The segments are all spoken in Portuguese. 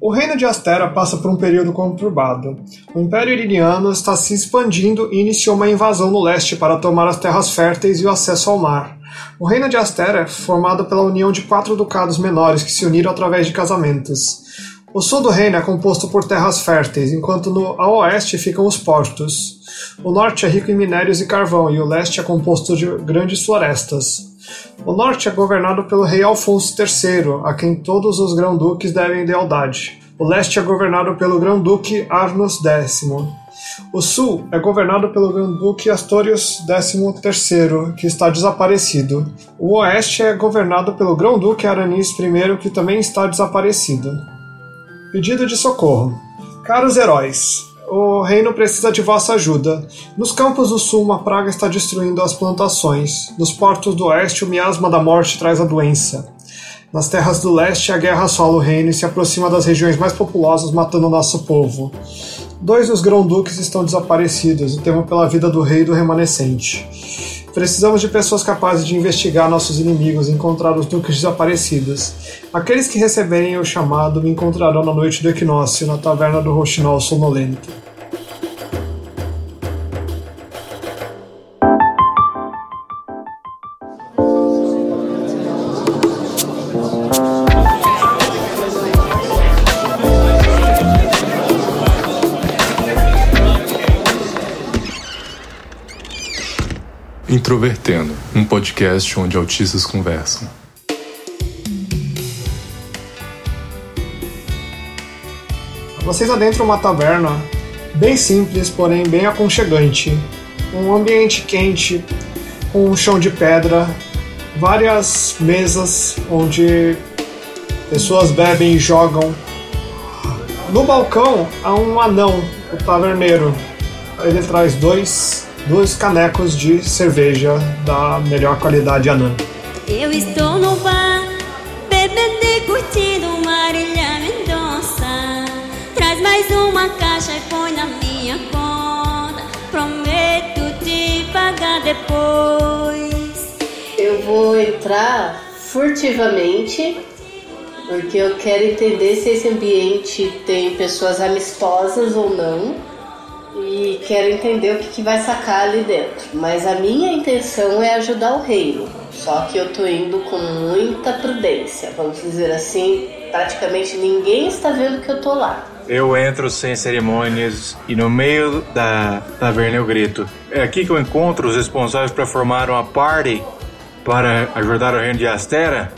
O reino de Astera passa por um período conturbado. O Império Iriniano está se expandindo e iniciou uma invasão no leste para tomar as terras férteis e o acesso ao mar. O reino de Astera é formado pela união de quatro ducados menores que se uniram através de casamentos. O sul do reino é composto por terras férteis, enquanto no oeste ficam os portos. O norte é rico em minérios e carvão, e o leste é composto de grandes florestas. O norte é governado pelo rei Alfonso III, a quem todos os grão-duques devem lealdade. O leste é governado pelo grão-duque Arnus X. O sul é governado pelo grão-duque Astorius XIII, que está desaparecido. O oeste é governado pelo grão-duque Aranis I, que também está desaparecido. Pedido de socorro. Caros heróis, o reino precisa de vossa ajuda. Nos campos do sul, uma praga está destruindo as plantações. Nos portos do oeste, o miasma da morte traz a doença. Nas terras do leste, a guerra assola o reino e se aproxima das regiões mais populosas, matando nosso povo. Dois dos grão-duques estão desaparecidos e temo pela vida do rei e do remanescente. Precisamos de pessoas capazes de investigar nossos inimigos e encontrar os duques desaparecidos. Aqueles que receberem o chamado me encontrarão na noite do equinócio, na taverna do Roxinol Sonolento. Introvertendo, um podcast onde autistas conversam. Vocês adentram uma taverna bem simples, porém bem aconchegante. Um ambiente quente, com um chão de pedra, várias mesas onde pessoas bebem e jogam. No balcão há um anão, o taverneiro. Ele traz dois dois canecos de cerveja da melhor qualidade anã. Eu estou no bar, bebendo e curtindo Marília Mendonça. Traz mais uma caixa e põe na minha conta. Prometo te pagar depois. Eu vou entrar furtivamente, porque eu quero entender se esse ambiente tem pessoas amistosas ou não e quero entender o que, que vai sacar ali dentro. Mas a minha intenção é ajudar o reino. Só que eu tô indo com muita prudência, vamos dizer assim. Praticamente ninguém está vendo que eu tô lá. Eu entro sem cerimônias e no meio da taverna eu grito: É aqui que eu encontro os responsáveis para formar uma party para ajudar o reino de Astera?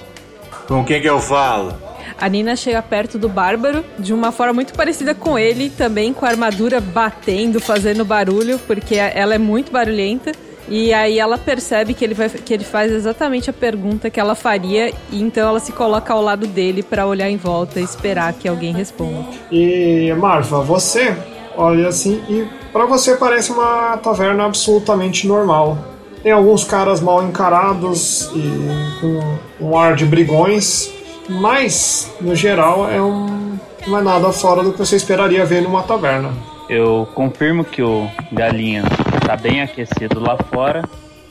Com quem que eu falo? A Nina chega perto do Bárbaro de uma forma muito parecida com ele, também com a armadura batendo, fazendo barulho, porque ela é muito barulhenta. E aí ela percebe que ele, vai, que ele faz exatamente a pergunta que ela faria, e então ela se coloca ao lado dele para olhar em volta e esperar que alguém responda. E Marva, você olha assim e para você parece uma taverna absolutamente normal. Tem alguns caras mal encarados e com um ar de brigões, mas, no geral, é um, não é nada fora do que você esperaria ver numa taverna. Eu confirmo que o galinha está bem aquecido lá fora.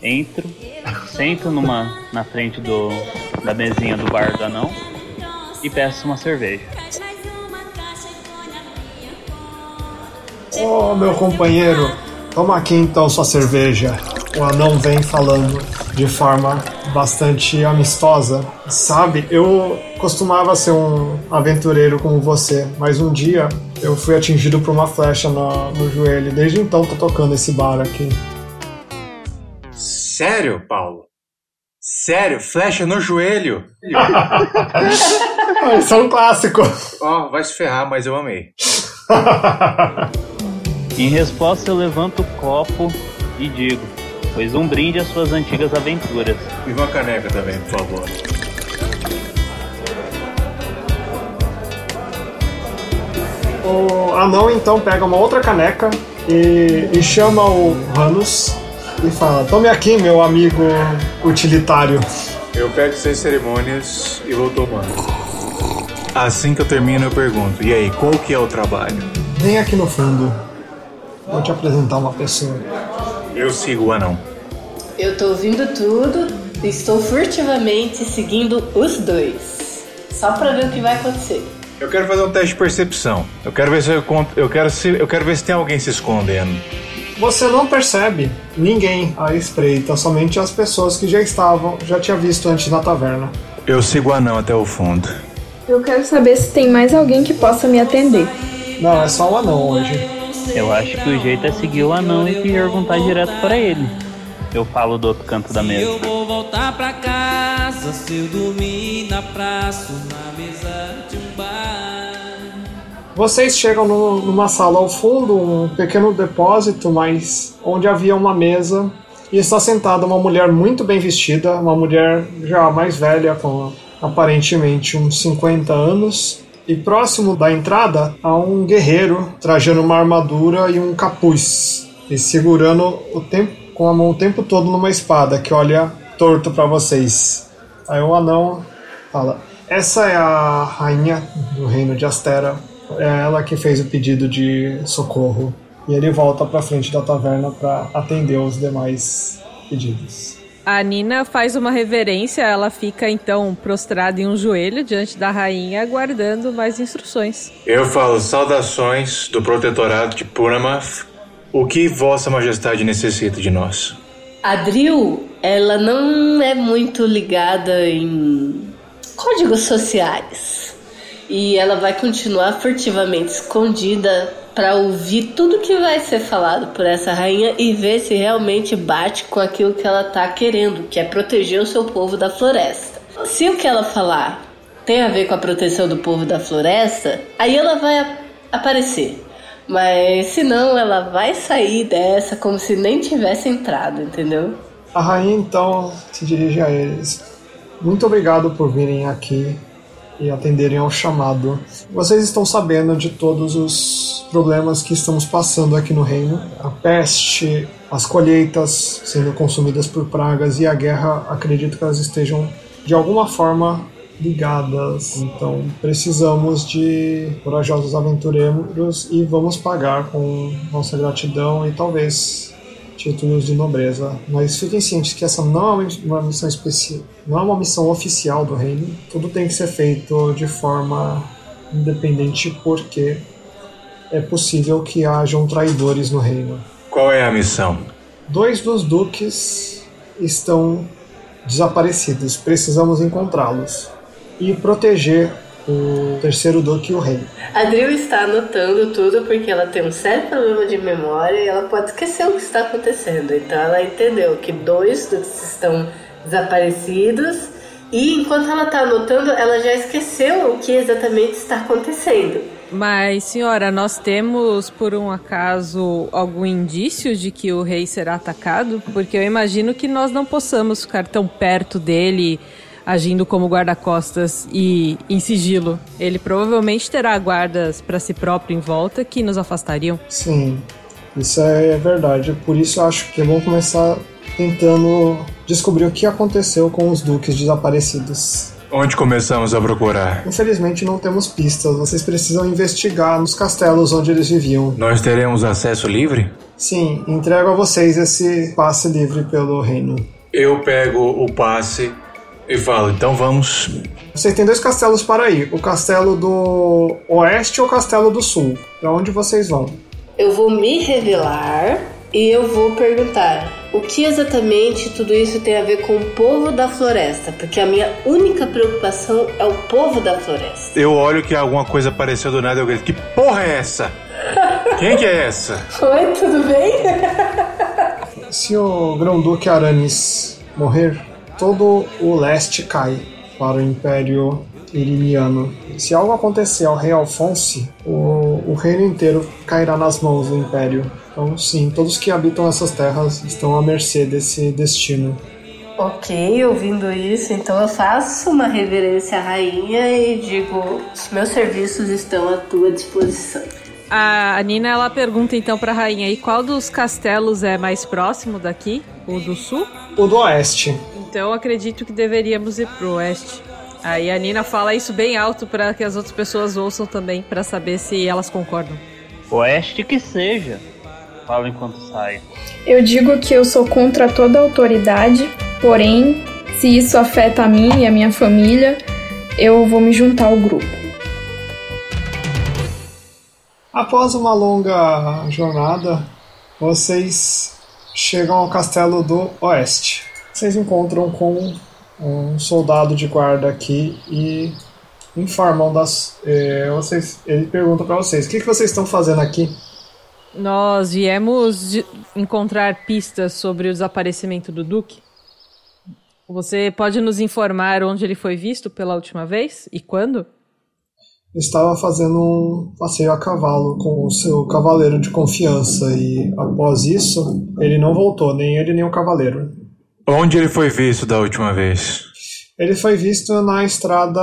Entro, sento numa na frente do, da mesinha do bar do anão e peço uma cerveja. Oh, meu companheiro, toma aqui então sua cerveja. O anão vem falando de forma bastante amistosa. Sabe, eu costumava ser um aventureiro como você, mas um dia eu fui atingido por uma flecha no, no joelho. Desde então tô tocando esse bar aqui. Sério, Paulo? Sério? Flecha no joelho? Isso é um clássico. Ó, oh, vai se ferrar, mas eu amei. em resposta, eu levanto o copo e digo: Pois um brinde às suas antigas aventuras. E uma caneca também, por favor. O anão então pega uma outra caneca e, e chama o Ranus e fala: Tome aqui, meu amigo utilitário. Eu pego sem cerimônias e vou tomando. Assim que eu termino, eu pergunto: E aí, qual que é o trabalho? Vem aqui no fundo. Vou te apresentar uma pessoa. Eu sigo o anão. Eu tô ouvindo tudo e estou furtivamente seguindo os dois. Só pra ver o que vai acontecer. Eu quero fazer um teste de percepção. Eu quero ver se eu, eu quero se eu quero ver se tem alguém se escondendo. Você não percebe ninguém à espreita, somente as pessoas que já estavam, já tinha visto antes na taverna. Eu sigo o anão até o fundo. Eu quero saber se tem mais alguém que possa me atender. Não, é só o anão hoje. Eu acho que o jeito é seguir o anão e perguntar direto para ele. Eu falo do outro canto da mesa. Eu vou voltar pra casa se eu dormir na praça, na mesa de um bar. Vocês chegam no- numa sala ao fundo, um pequeno depósito, mas onde havia uma mesa e está sentada uma mulher muito bem vestida, uma mulher já mais velha, com aparentemente uns 50 anos. E próximo da entrada há um guerreiro trajando uma armadura e um capuz e segurando o tempo com a mão o tempo todo numa espada que olha torto para vocês. Aí o anão fala: Essa é a rainha do reino de Astera. É ela que fez o pedido de socorro. E ele volta pra frente da taverna para atender os demais pedidos. A Nina faz uma reverência, ela fica então prostrada em um joelho diante da rainha, aguardando mais instruções. Eu falo saudações do protetorado de Purnamath. O que Vossa Majestade necessita de nós? A Drill, ela não é muito ligada em códigos sociais. E ela vai continuar furtivamente escondida para ouvir tudo que vai ser falado por essa rainha e ver se realmente bate com aquilo que ela tá querendo, que é proteger o seu povo da floresta. Se o que ela falar tem a ver com a proteção do povo da floresta, aí ela vai ap- aparecer. Mas se não, ela vai sair dessa como se nem tivesse entrado, entendeu? A rainha então se dirige a eles. Muito obrigado por virem aqui e atenderem ao chamado. Vocês estão sabendo de todos os problemas que estamos passando aqui no reino. A peste, as colheitas sendo consumidas por pragas e a guerra, acredito que elas estejam de alguma forma ligadas. Então precisamos de corajosos aventureiros e vamos pagar com nossa gratidão e talvez títulos de nobreza. Mas fiquem cientes que essa não é uma missão especial, não é uma missão oficial do reino. Tudo tem que ser feito de forma independente porque é possível que hajam traidores no reino. Qual é a missão? Dois dos duques estão desaparecidos. Precisamos encontrá-los e proteger o terceiro duque e o rei. A Drill está anotando tudo porque ela tem um sério problema de memória e ela pode esquecer o que está acontecendo. Então ela entendeu que dois duques estão desaparecidos e enquanto ela está anotando, ela já esqueceu o que exatamente está acontecendo. Mas, senhora, nós temos, por um acaso, algum indício de que o rei será atacado? Porque eu imagino que nós não possamos ficar tão perto dele, agindo como guarda-costas e em sigilo. Ele provavelmente terá guardas para si próprio em volta que nos afastariam. Sim, isso é verdade. Por isso eu acho que é bom começar tentando descobrir o que aconteceu com os duques desaparecidos. Onde começamos a procurar? Infelizmente não temos pistas. Vocês precisam investigar nos castelos onde eles viviam. Nós teremos acesso livre? Sim, entrego a vocês esse passe livre pelo reino. Eu pego o passe e falo, então vamos. Vocês têm dois castelos para ir: o castelo do oeste ou o castelo do sul. Para onde vocês vão? Eu vou me revelar e eu vou perguntar o que exatamente tudo isso tem a ver com o povo da floresta, porque a minha única preocupação é o povo da floresta. Eu olho que alguma coisa apareceu do nada e eu grito, que porra é essa? Quem que é essa? Oi, tudo bem? Se o Grão-Duque Aranis morrer, todo o leste cai para o Império Iriniano. Se algo acontecer ao rei Alfonso, o, o reino inteiro cairá nas mãos do Império. Então, sim, todos que habitam essas terras estão à mercê desse destino. Ok, ouvindo isso, então eu faço uma reverência à rainha e digo: os meus serviços estão à tua disposição. A Nina ela pergunta então para a rainha: e qual dos castelos é mais próximo daqui? O do sul? O do oeste. Então acredito que deveríamos ir pro oeste. Aí a Nina fala isso bem alto para que as outras pessoas ouçam também, para saber se elas concordam. Oeste que seja. Fala enquanto sai. Eu digo que eu sou contra toda autoridade, porém, se isso afeta a mim e a minha família, eu vou me juntar ao grupo. Após uma longa jornada, vocês chegam ao castelo do oeste. Vocês encontram com um soldado de guarda aqui e informam das. Eh, vocês, ele pergunta para vocês: o que, que vocês estão fazendo aqui? Nós viemos de encontrar pistas sobre o desaparecimento do Duque. Você pode nos informar onde ele foi visto pela última vez e quando? Estava fazendo um passeio a cavalo com o seu cavaleiro de confiança e após isso ele não voltou, nem ele nem o cavaleiro. Onde ele foi visto da última vez? Ele foi visto na estrada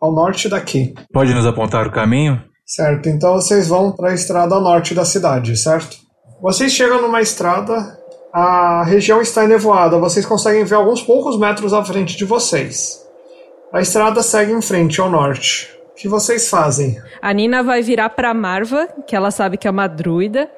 ao norte daqui. Pode nos apontar o caminho? Certo, então vocês vão para a estrada ao norte da cidade, certo? Vocês chegam numa estrada, a região está enevoada, vocês conseguem ver alguns poucos metros à frente de vocês. A estrada segue em frente ao norte. O que vocês fazem? A Nina vai virar pra Marva, que ela sabe que é uma druida.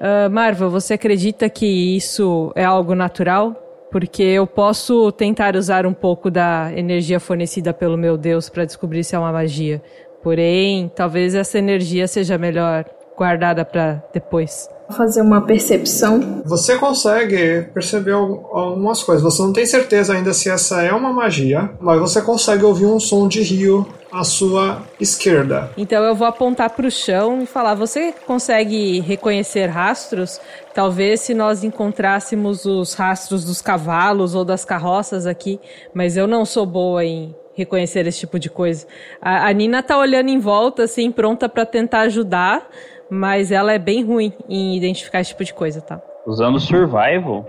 Ah, Marva, você acredita que isso é algo natural? Porque eu posso tentar usar um pouco da energia fornecida pelo meu Deus para descobrir se é uma magia. Porém, talvez essa energia seja melhor guardada para depois. Fazer uma percepção. Você consegue perceber al- algumas coisas. Você não tem certeza ainda se essa é uma magia, mas você consegue ouvir um som de rio à sua esquerda. Então eu vou apontar para o chão e falar: você consegue reconhecer rastros? Talvez se nós encontrássemos os rastros dos cavalos ou das carroças aqui, mas eu não sou boa em reconhecer esse tipo de coisa. A, a Nina tá olhando em volta, assim, pronta para tentar ajudar, mas ela é bem ruim em identificar esse tipo de coisa, tá? Usando survival,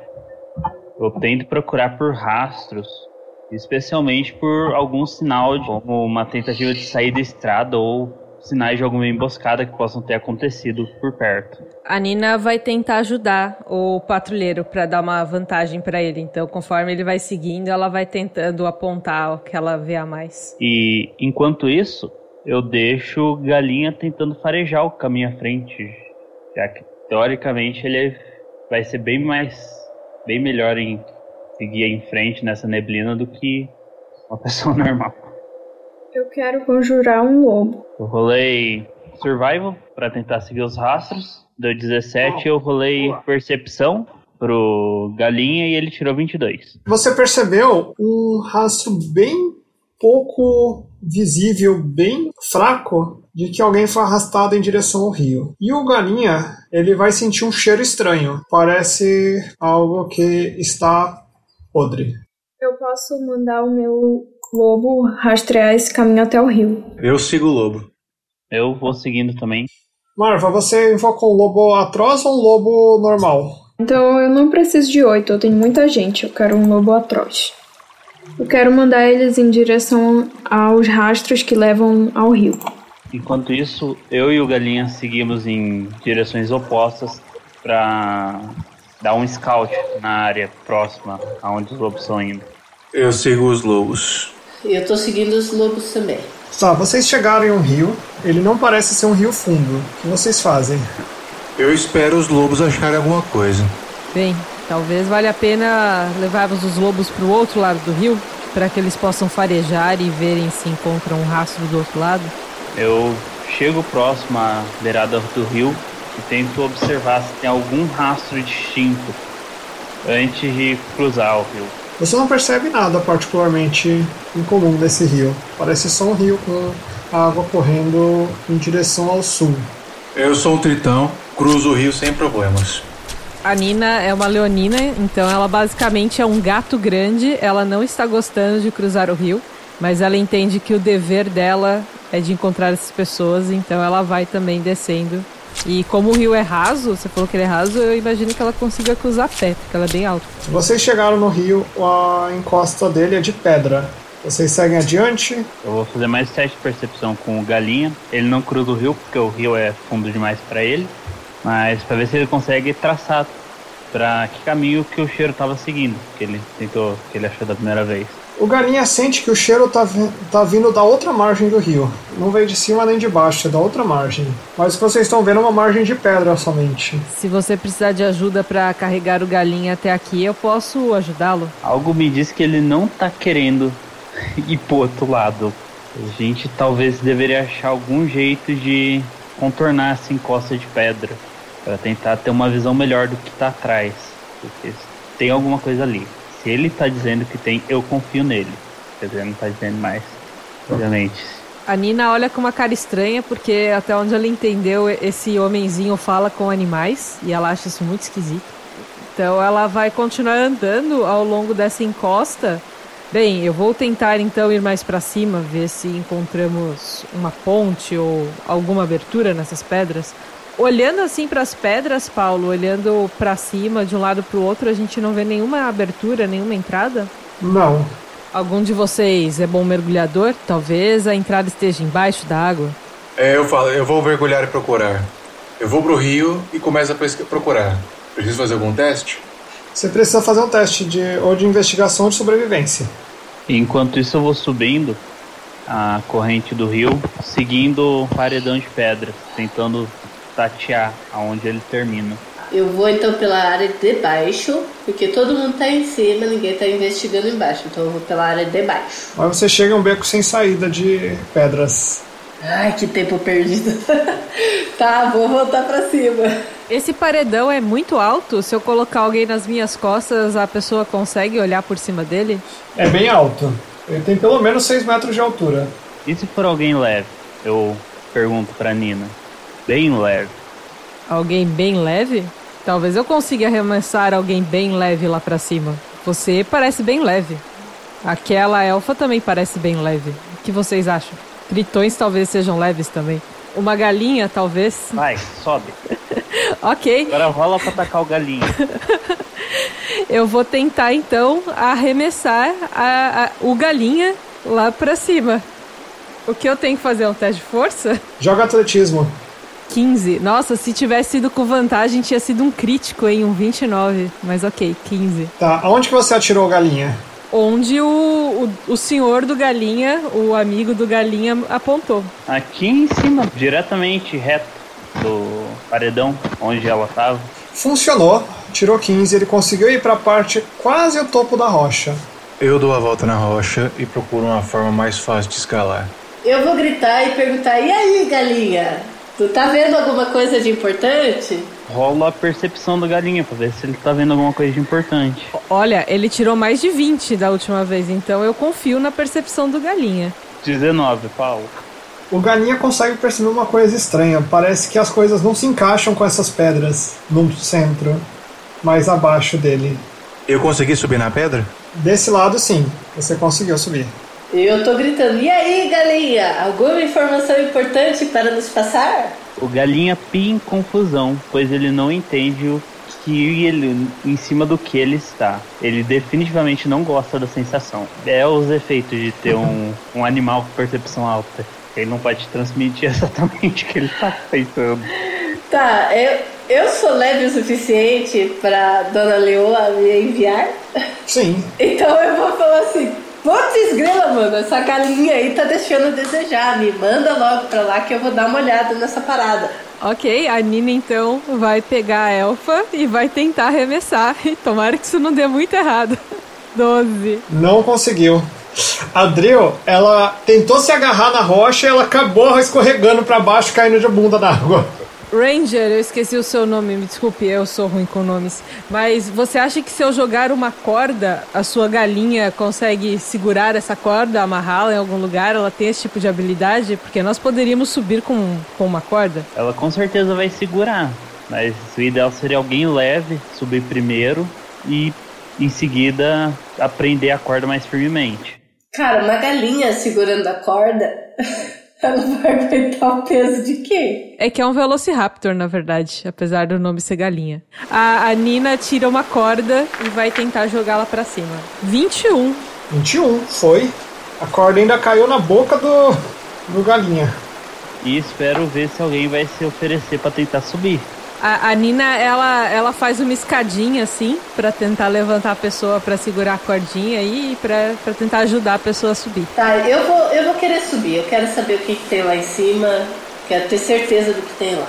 eu tento procurar por rastros, especialmente por algum sinal, de, como uma tentativa de sair da estrada ou sinais de alguma emboscada que possam ter acontecido por perto. A Nina vai tentar ajudar o patrulheiro para dar uma vantagem para ele. Então, conforme ele vai seguindo, ela vai tentando apontar o que ela vê a mais. E enquanto isso, eu deixo Galinha tentando farejar o caminho à frente, já que teoricamente ele vai ser bem mais, bem melhor em seguir em frente nessa neblina do que uma pessoa normal. Eu quero conjurar um lobo. Eu rolei Survival para tentar seguir os rastros. Deu 17, eu rolei Percepção pro Galinha e ele tirou 22. Você percebeu um rastro bem pouco visível, bem fraco, de que alguém foi arrastado em direção ao rio. E o galinha, ele vai sentir um cheiro estranho. Parece algo que está podre. Eu posso mandar o meu lobo rastrear esse caminho até o rio. Eu sigo o lobo. Eu vou seguindo também. Marva, você invocou um lobo atroz ou um lobo normal? Então eu não preciso de oito, eu tenho muita gente, eu quero um lobo atroz. Eu quero mandar eles em direção aos rastros que levam ao rio. Enquanto isso, eu e o Galinha seguimos em direções opostas para dar um scout na área próxima aonde os lobos estão indo. Eu sigo os lobos. E eu tô seguindo os lobos também. Tá, vocês chegaram em um rio. Ele não parece ser um rio fundo. O que vocês fazem? Eu espero os lobos acharem alguma coisa. Bem, talvez valha a pena levarmos os lobos para o outro lado do rio, para que eles possam farejar e verem se encontram um rastro do outro lado. Eu chego próximo à beirada do rio e tento observar se tem algum rastro distinto antes de cruzar o rio. Você não percebe nada particularmente incomum nesse rio. Parece só um rio com água correndo em direção ao sul. Eu sou um tritão, cruzo o rio sem problemas. A Nina é uma leonina, então ela basicamente é um gato grande. Ela não está gostando de cruzar o rio, mas ela entende que o dever dela é de encontrar essas pessoas, então ela vai também descendo. E como o rio é raso, você falou que ele é raso, eu imagino que ela consiga cruzar a pé, porque ela é bem alta. Vocês chegaram no rio, a encosta dele é de pedra. Vocês seguem adiante. Eu vou fazer mais teste de percepção com o Galinha. Ele não cruza o rio porque o rio é fundo demais para ele, mas para ver se ele consegue traçar para que caminho que o cheiro estava seguindo, que ele tentou, que ele achou da primeira vez. O galinha sente que o cheiro tá, vi- tá vindo da outra margem do rio. Não veio de cima nem de baixo, é da outra margem. Mas o que vocês estão vendo é uma margem de pedra somente. Se você precisar de ajuda para carregar o galinha até aqui, eu posso ajudá-lo. Algo me diz que ele não tá querendo ir pro outro lado. A gente talvez deveria achar algum jeito de contornar essa encosta de pedra para tentar ter uma visão melhor do que tá atrás, porque tem alguma coisa ali. Se ele tá dizendo que tem, eu confio nele. Quer dizer, não tá dizendo mais, obviamente. A Nina olha com uma cara estranha, porque até onde ela entendeu, esse homenzinho fala com animais, e ela acha isso muito esquisito. Então ela vai continuar andando ao longo dessa encosta. Bem, eu vou tentar então ir mais para cima, ver se encontramos uma ponte ou alguma abertura nessas pedras. Olhando assim para as pedras, Paulo, olhando para cima de um lado para o outro, a gente não vê nenhuma abertura, nenhuma entrada? Não. Algum de vocês é bom mergulhador? Talvez a entrada esteja embaixo da água. É, eu falo, eu vou mergulhar e procurar. Eu vou pro rio e começo a procurar. Preciso fazer algum teste? Você precisa fazer um teste de ou de investigação ou de sobrevivência. Enquanto isso eu vou subindo a corrente do rio, seguindo o paredão de pedras, tentando tatear aonde ele termina. Eu vou então pela área de baixo, porque todo mundo tá em cima, ninguém tá investigando embaixo. Então eu vou pela área de baixo. Mas você chega a um beco sem saída de pedras. Ai, que tempo perdido. tá, vou voltar pra cima. Esse paredão é muito alto. Se eu colocar alguém nas minhas costas, a pessoa consegue olhar por cima dele? É bem alto. Ele tem pelo menos 6 metros de altura. E se for alguém leve? Eu pergunto pra Nina. Bem leve. Alguém bem leve? Talvez eu consiga arremessar alguém bem leve lá pra cima. Você parece bem leve. Aquela elfa também parece bem leve. O que vocês acham? Tritões talvez sejam leves também. Uma galinha, talvez. Vai, sobe. ok. Agora rola pra atacar o galinho. Eu vou tentar então arremessar a- a- o galinha lá pra cima. O que eu tenho que fazer? Um teste de força? Joga atletismo. 15. Nossa, se tivesse sido com vantagem, tinha sido um crítico, hein? Um 29. Mas ok, 15. Tá, aonde que você atirou a galinha? Onde o, o, o senhor do galinha, o amigo do galinha, apontou. Aqui em cima, diretamente reto do paredão onde ela tava. Funcionou. Tirou 15, ele conseguiu ir pra parte quase o topo da rocha. Eu dou a volta na rocha e procuro uma forma mais fácil de escalar. Eu vou gritar e perguntar: e aí, galinha? Tu tá vendo alguma coisa de importante? Rola a percepção do galinha pra ver se ele tá vendo alguma coisa de importante. Olha, ele tirou mais de 20 da última vez, então eu confio na percepção do galinha. 19, Paulo. O galinha consegue perceber uma coisa estranha. Parece que as coisas não se encaixam com essas pedras no centro, mais abaixo dele. Eu consegui subir na pedra? Desse lado, sim, você conseguiu subir. Eu tô gritando: e aí, galinha? Alguma informação importante para nos passar? O galinha pia em confusão, pois ele não entende o que ele, em cima do que ele está. Ele definitivamente não gosta da sensação. É os efeitos de ter um, um animal com percepção alta. Ele não pode transmitir exatamente o que ele está pensando. Tá, eu, eu sou leve o suficiente pra Dona Leoa me enviar? Sim. Então eu vou falar assim: Putz, grila, mano, essa galinha aí tá deixando a desejar. Me manda logo pra lá que eu vou dar uma olhada nessa parada. Ok, a Nina então vai pegar a elfa e vai tentar arremessar. E tomara que isso não dê muito errado. 12. Não conseguiu. A Drill, ela tentou se agarrar na rocha e ela acabou escorregando pra baixo, caindo de bunda na água. Ranger, eu esqueci o seu nome, me desculpe, eu sou ruim com nomes. Mas você acha que se eu jogar uma corda, a sua galinha consegue segurar essa corda, amarrá-la em algum lugar? Ela tem esse tipo de habilidade? Porque nós poderíamos subir com, com uma corda. Ela com certeza vai segurar, mas o ideal seria alguém leve subir primeiro e em seguida aprender a corda mais firmemente. Cara, uma galinha segurando a corda, ela vai aguentar o peso de quê? É que é um Velociraptor, na verdade, apesar do nome ser galinha. A, a Nina tira uma corda e vai tentar jogá-la pra cima. 21. 21, foi. A corda ainda caiu na boca do, do galinha. E espero ver se alguém vai se oferecer para tentar subir. A, a Nina, ela, ela faz uma escadinha assim, pra tentar levantar a pessoa pra segurar a cordinha aí e pra, pra tentar ajudar a pessoa a subir. Tá, eu vou, eu vou querer subir. Eu quero saber o que, que tem lá em cima. Quero ter certeza do que tem lá.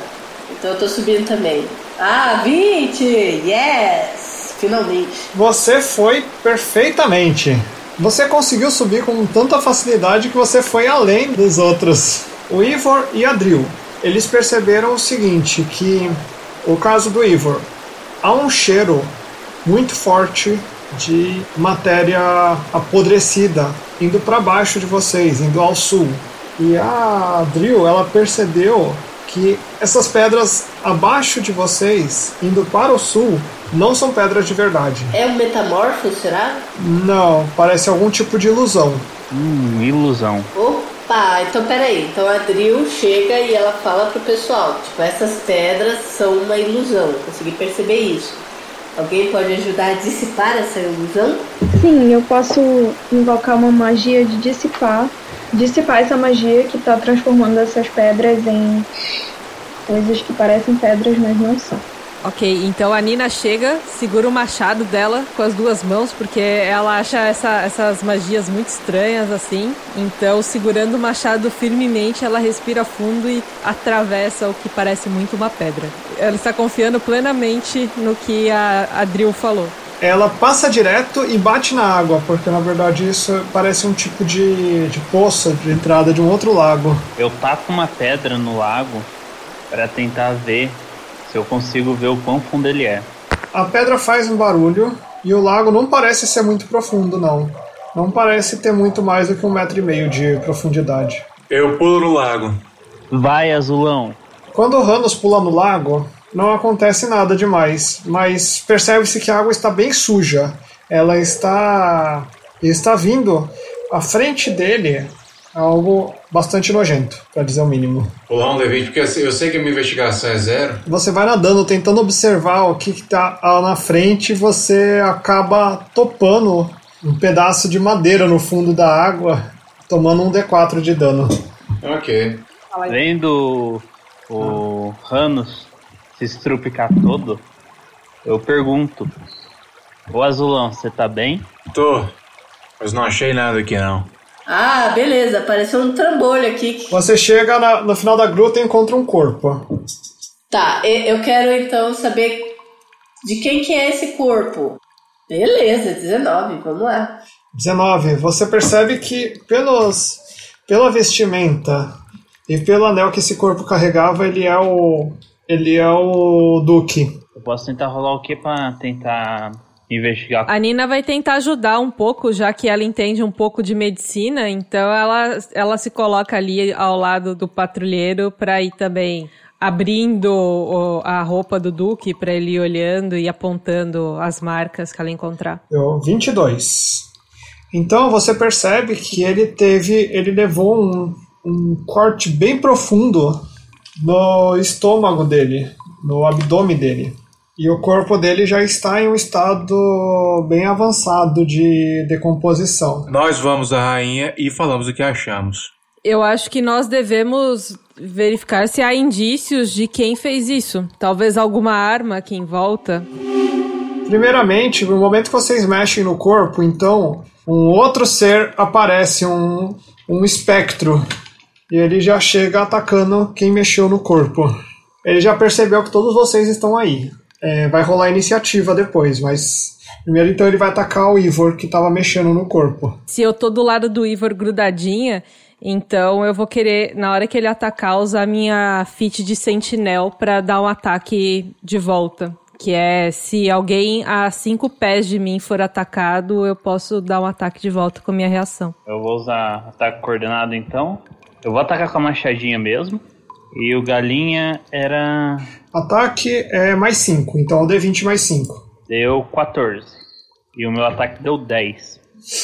Então eu tô subindo também. Ah, 20! Yes! Finalmente. Você foi perfeitamente. Você conseguiu subir com tanta facilidade que você foi além dos outros. O Ivor e a Drill. eles perceberam o seguinte, que o caso do Ivor, há um cheiro muito forte de matéria apodrecida indo para baixo de vocês, indo ao sul. E a Drill, ela percebeu que essas pedras abaixo de vocês, indo para o sul, não são pedras de verdade. É um metamorfo, será? Não, parece algum tipo de ilusão. Hum, ilusão. Opa, então peraí. Então a Drill chega e ela fala pro pessoal, tipo, essas pedras são uma ilusão. Consegui perceber isso. Alguém pode ajudar a dissipar essa ilusão? Sim, eu posso invocar uma magia de dissipar. Dissipar essa magia que tá transformando essas pedras em coisas que parecem pedras, mas não são. Ok, então a Nina chega, segura o machado dela com as duas mãos, porque ela acha essa- essas magias muito estranhas assim. Então, segurando o machado firmemente, ela respira fundo e atravessa o que parece muito uma pedra. Ela está confiando plenamente no que a, a Drill falou. Ela passa direto e bate na água, porque na verdade isso parece um tipo de, de poça de entrada de um outro lago. Eu taco uma pedra no lago para tentar ver eu consigo ver o quão fundo ele é. A pedra faz um barulho e o lago não parece ser muito profundo, não. Não parece ter muito mais do que um metro e meio de profundidade. Eu pulo no lago. Vai, azulão. Quando o Ranos pula no lago, não acontece nada demais, mas percebe-se que a água está bem suja. Ela está está vindo à frente dele algo bastante nojento, para dizer o mínimo. Lá um D20, porque eu sei que a minha investigação é zero. Você vai nadando, tentando observar o que está na frente, e você acaba topando um pedaço de madeira no fundo da água, tomando um D4 de dano. Ok. Vendo o Ranos se estrupicar todo, eu pergunto: Ô azulão, você tá bem? Tô. Mas não achei nada aqui não. Ah, beleza. Apareceu um trambolho aqui. Você chega na- no final da gruta e encontra um corpo. Tá, eu quero então saber de quem que é esse corpo. Beleza, 19, vamos lá. 19. Você percebe que pelos, pela vestimenta e pelo anel que esse corpo carregava, ele é o ele é o Duque. Eu posso tentar rolar o que pra tentar investigar? A Nina vai tentar ajudar um pouco, já que ela entende um pouco de medicina, então ela, ela se coloca ali ao lado do patrulheiro para ir também abrindo o- a roupa do Duque para ele ir olhando e apontando as marcas que ela encontrar. Deu 22. Então você percebe que ele teve. ele levou um, um corte bem profundo no estômago dele, no abdômen dele. E o corpo dele já está em um estado bem avançado de decomposição. Nós vamos à rainha e falamos o que achamos. Eu acho que nós devemos verificar se há indícios de quem fez isso. Talvez alguma arma aqui em volta. Primeiramente, no momento que vocês mexem no corpo, então um outro ser aparece, um, um espectro. E ele já chega atacando quem mexeu no corpo. Ele já percebeu que todos vocês estão aí. É, vai rolar iniciativa depois, mas primeiro então ele vai atacar o Ivor que estava mexendo no corpo. Se eu tô do lado do Ivor grudadinha, então eu vou querer, na hora que ele atacar, usar minha fit de sentinel pra dar um ataque de volta. Que é se alguém a cinco pés de mim for atacado, eu posso dar um ataque de volta com a minha reação. Eu vou usar ataque coordenado então. Eu vou atacar com a machadinha mesmo. E o galinha era. Ataque é mais 5, então o D20 mais 5. Deu 14. E o meu ataque deu 10.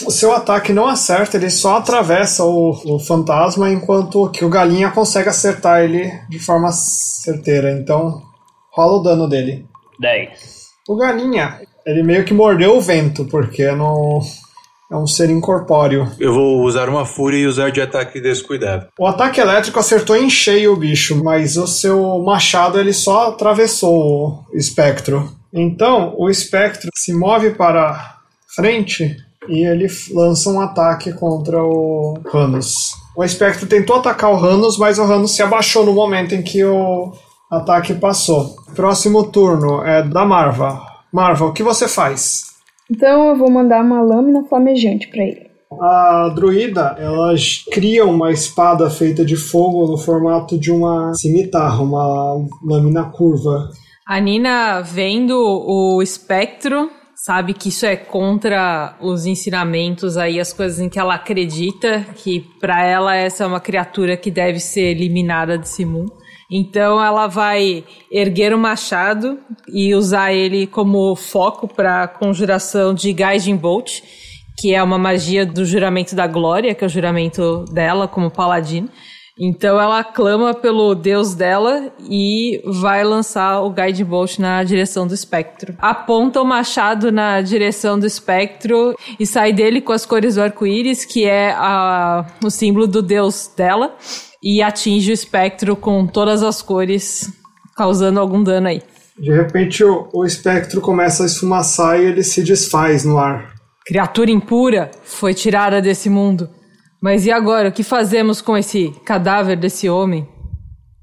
O seu ataque não acerta, ele só atravessa o, o fantasma, enquanto que o galinha consegue acertar ele de forma certeira. Então, rola o dano dele. 10. O galinha, ele meio que mordeu o vento, porque não é um ser incorpóreo. Eu vou usar uma fúria e usar de ataque descuidado. O ataque elétrico acertou em cheio o bicho, mas o seu machado ele só atravessou o espectro. Então, o espectro se move para frente e ele lança um ataque contra o Ranus. O espectro tentou atacar o Ranus, mas o Ranus se abaixou no momento em que o ataque passou. Próximo turno é da Marva. Marva, o que você faz? Então eu vou mandar uma lâmina flamejante pra ele. A druida, ela cria uma espada feita de fogo no formato de uma cimitarra, uma lâmina curva. A Nina, vendo o espectro, sabe que isso é contra os ensinamentos aí, as coisas em que ela acredita, que para ela essa é uma criatura que deve ser eliminada desse mundo. Então ela vai erguer o machado e usar ele como foco para conjuração de Guiding Bolt, que é uma magia do juramento da glória, que é o juramento dela como paladino. Então ela clama pelo deus dela e vai lançar o Guide Bolt na direção do espectro. Aponta o machado na direção do espectro e sai dele com as cores do arco-íris, que é a, o símbolo do deus dela e atinge o espectro com todas as cores, causando algum dano aí. De repente o, o espectro começa a esfumaçar e ele se desfaz no ar. Criatura impura foi tirada desse mundo. Mas e agora? O que fazemos com esse cadáver desse homem?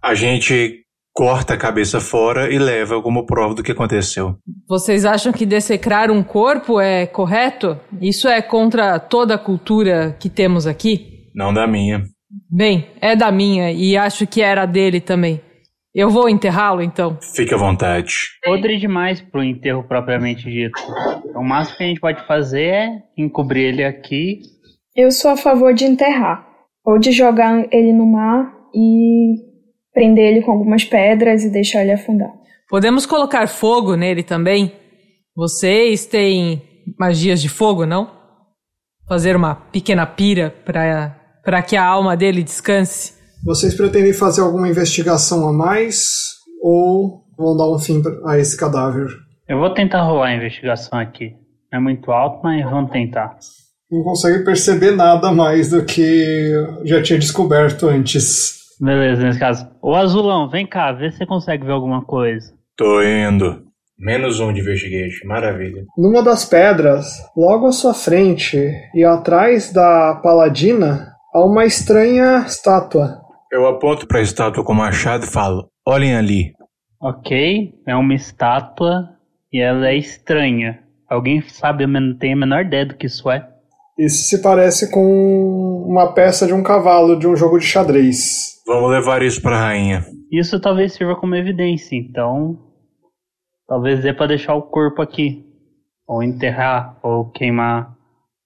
A gente corta a cabeça fora e leva como prova do que aconteceu. Vocês acham que dessecrar um corpo é correto? Isso é contra toda a cultura que temos aqui? Não da minha. Bem, é da minha e acho que era dele também. Eu vou enterrá-lo então. Fique à vontade. Podre demais pro enterro propriamente dito. Então, o máximo que a gente pode fazer é encobrir ele aqui. Eu sou a favor de enterrar. Ou de jogar ele no mar e prender ele com algumas pedras e deixar ele afundar. Podemos colocar fogo nele também? Vocês têm magias de fogo, não? Fazer uma pequena pira para para que a alma dele descanse. Vocês pretendem fazer alguma investigação a mais ou vão dar um fim a esse cadáver? Eu vou tentar rolar a investigação aqui. Não é muito alto, mas vamos tentar. Não consegue perceber nada mais do que já tinha descoberto antes. Beleza, nesse caso. Ô Azulão, vem cá, vê se você consegue ver alguma coisa. Tô indo. Menos um de investigation, maravilha. Numa das pedras, logo à sua frente e atrás da paladina, há uma estranha estátua. Eu aponto para a estátua com o machado e falo: olhem ali. Ok, é uma estátua e ela é estranha. Alguém sabe, não tem a menor ideia do que isso é. Isso se parece com uma peça de um cavalo de um jogo de xadrez. Vamos levar isso para a rainha. Isso talvez sirva como evidência, então. Talvez dê para deixar o corpo aqui. Ou enterrar, ou queimar.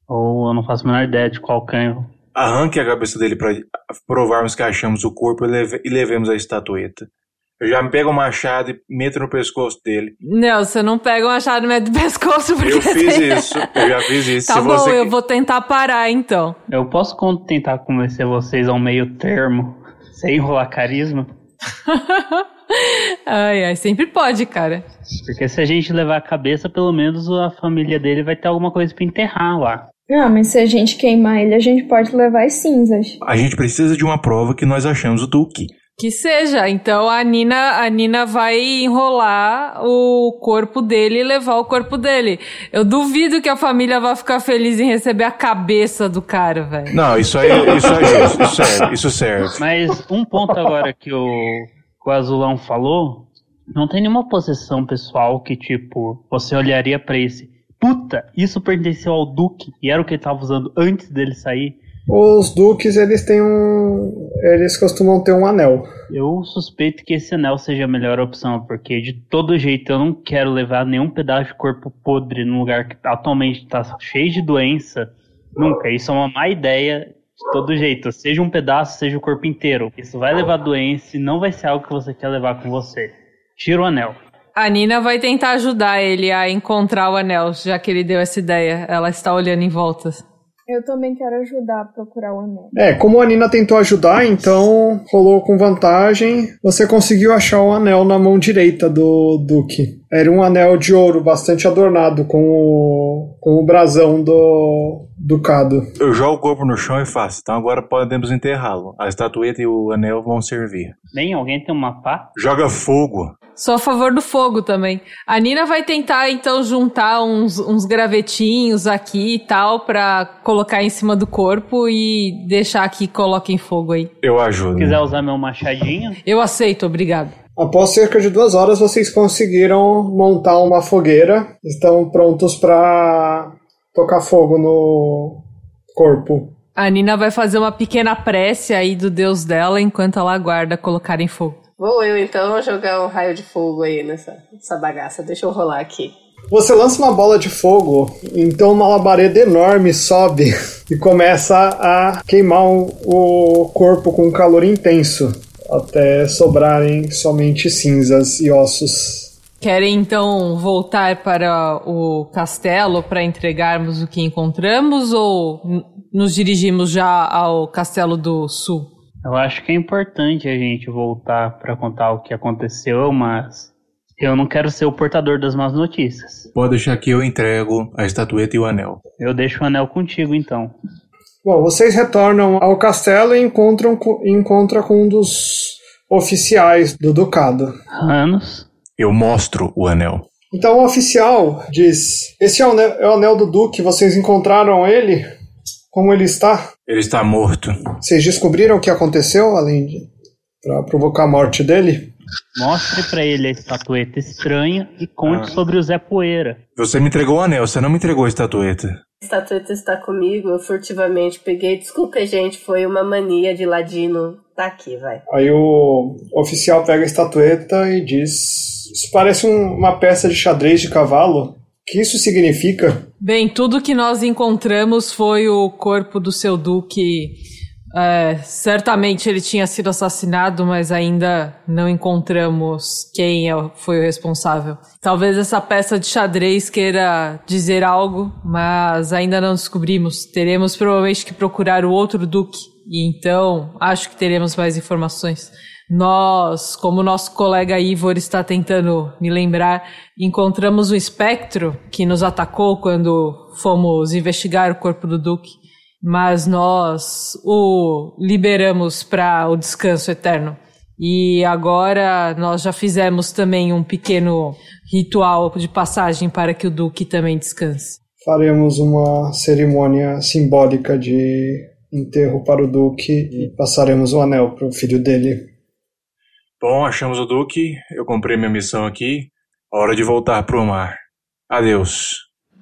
Ou eu não faço a menor ideia de qual canho. Arranque a cabeça dele para provarmos que achamos o corpo e, leve, e levemos a estatueta. Eu já me pego o machado e meto no pescoço dele. Não, você não pega o machado e mete no pescoço porque Eu fiz isso, eu já fiz isso. Tá Se bom, você... eu vou tentar parar então. Eu posso con- tentar convencer vocês a um meio termo, sem enrolar carisma? ai, ai, sempre pode, cara. Porque se a gente levar a cabeça, pelo menos a família dele vai ter alguma coisa pra enterrar lá. Ah, mas se a gente queimar ele, a gente pode levar as cinzas. A gente precisa de uma prova que nós achamos o Duque. Que seja. Então a Nina, a Nina vai enrolar o corpo dele e levar o corpo dele. Eu duvido que a família vai ficar feliz em receber a cabeça do cara, velho. Não, isso aí, isso é justo, isso serve, isso serve. Mas um ponto agora que o, que o Azulão falou, não tem nenhuma possessão pessoal que, tipo, você olharia pra esse. Puta, isso pertenceu ao Duque e era o que ele tava usando antes dele sair. Os duques, eles têm um. Eles costumam ter um anel. Eu suspeito que esse anel seja a melhor opção, porque de todo jeito eu não quero levar nenhum pedaço de corpo podre num lugar que atualmente tá cheio de doença. Nunca. Isso é uma má ideia de todo jeito. Seja um pedaço, seja o corpo inteiro. Isso vai levar doença e não vai ser algo que você quer levar com você. Tira o anel. A Nina vai tentar ajudar ele a encontrar o anel, já que ele deu essa ideia. Ela está olhando em volta. Eu também quero ajudar a procurar o anel. É, como a Nina tentou ajudar, então rolou com vantagem. Você conseguiu achar o anel na mão direita do Duque. Era um anel de ouro bastante adornado com o, com o brasão do ducado. Eu jogo o corpo no chão e faço. Então agora podemos enterrá-lo. A estatueta e o anel vão servir. Bem, alguém tem uma pá? Joga fogo. Sou a favor do fogo também. A Nina vai tentar, então, juntar uns, uns gravetinhos aqui e tal pra colocar em cima do corpo e deixar que coloquem fogo aí. Eu ajudo. Se quiser usar meu machadinho, Eu aceito, obrigado. Após cerca de duas horas, vocês conseguiram montar uma fogueira. Estão prontos para tocar fogo no, corpo. A Nina vai fazer uma pequena prece aí do deus dela enquanto ela aguarda colocar em fogo. Vou eu então jogar um raio de fogo aí nessa, nessa bagaça. Deixa eu rolar aqui. Você lança uma bola de fogo, então uma labareda enorme sobe e começa a queimar o corpo com calor intenso, até sobrarem somente cinzas e ossos. Querem então voltar para o castelo para entregarmos o que encontramos ou nos dirigimos já ao castelo do sul? Eu acho que é importante a gente voltar pra contar o que aconteceu, mas eu não quero ser o portador das más notícias. Pode deixar que eu entrego a estatueta e o anel. Eu deixo o anel contigo, então. Bom, vocês retornam ao castelo e encontram, co- encontram com um dos oficiais do ducado. Anos. Eu mostro o anel. Então o oficial diz: Esse é o anel, é o anel do Duque, vocês encontraram ele? Como ele está? Ele está morto. Vocês descobriram o que aconteceu, além de. para provocar a morte dele? Mostre pra ele a estatueta estranha e conte Ah. sobre o Zé Poeira. Você me entregou o anel, você não me entregou a estatueta. A estatueta está comigo, eu furtivamente peguei. Desculpa, gente, foi uma mania de ladino. Tá aqui, vai. Aí o oficial pega a estatueta e diz: Isso parece um- uma peça de xadrez de cavalo. O que isso significa? Bem, tudo que nós encontramos foi o corpo do seu duque. É, certamente ele tinha sido assassinado, mas ainda não encontramos quem é- foi o responsável. Talvez essa peça de xadrez queira dizer algo, mas ainda não descobrimos. Teremos provavelmente que procurar o outro duque, e então acho que teremos mais informações. Nós, como o nosso colega Ivor está tentando me lembrar, encontramos um espectro que nos atacou quando fomos investigar o corpo do Duque, mas nós o liberamos para o descanso eterno. E agora nós já fizemos também um pequeno ritual de passagem para que o Duque também descanse. Faremos uma cerimônia simbólica de enterro para o Duque e passaremos o anel para o filho dele. Bom, achamos o Duque, eu comprei minha missão aqui. Hora de voltar pro mar. Adeus.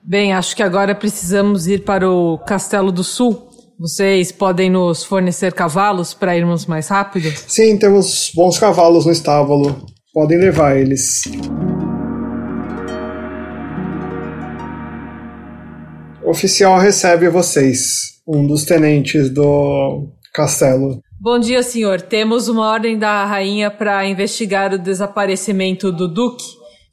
Bem, acho que agora precisamos ir para o Castelo do Sul. Vocês podem nos fornecer cavalos para irmos mais rápido? Sim, temos bons cavalos no estábulo. Podem levar eles. O oficial recebe vocês, um dos tenentes do castelo. Bom dia, senhor. Temos uma ordem da rainha para investigar o desaparecimento do Duque.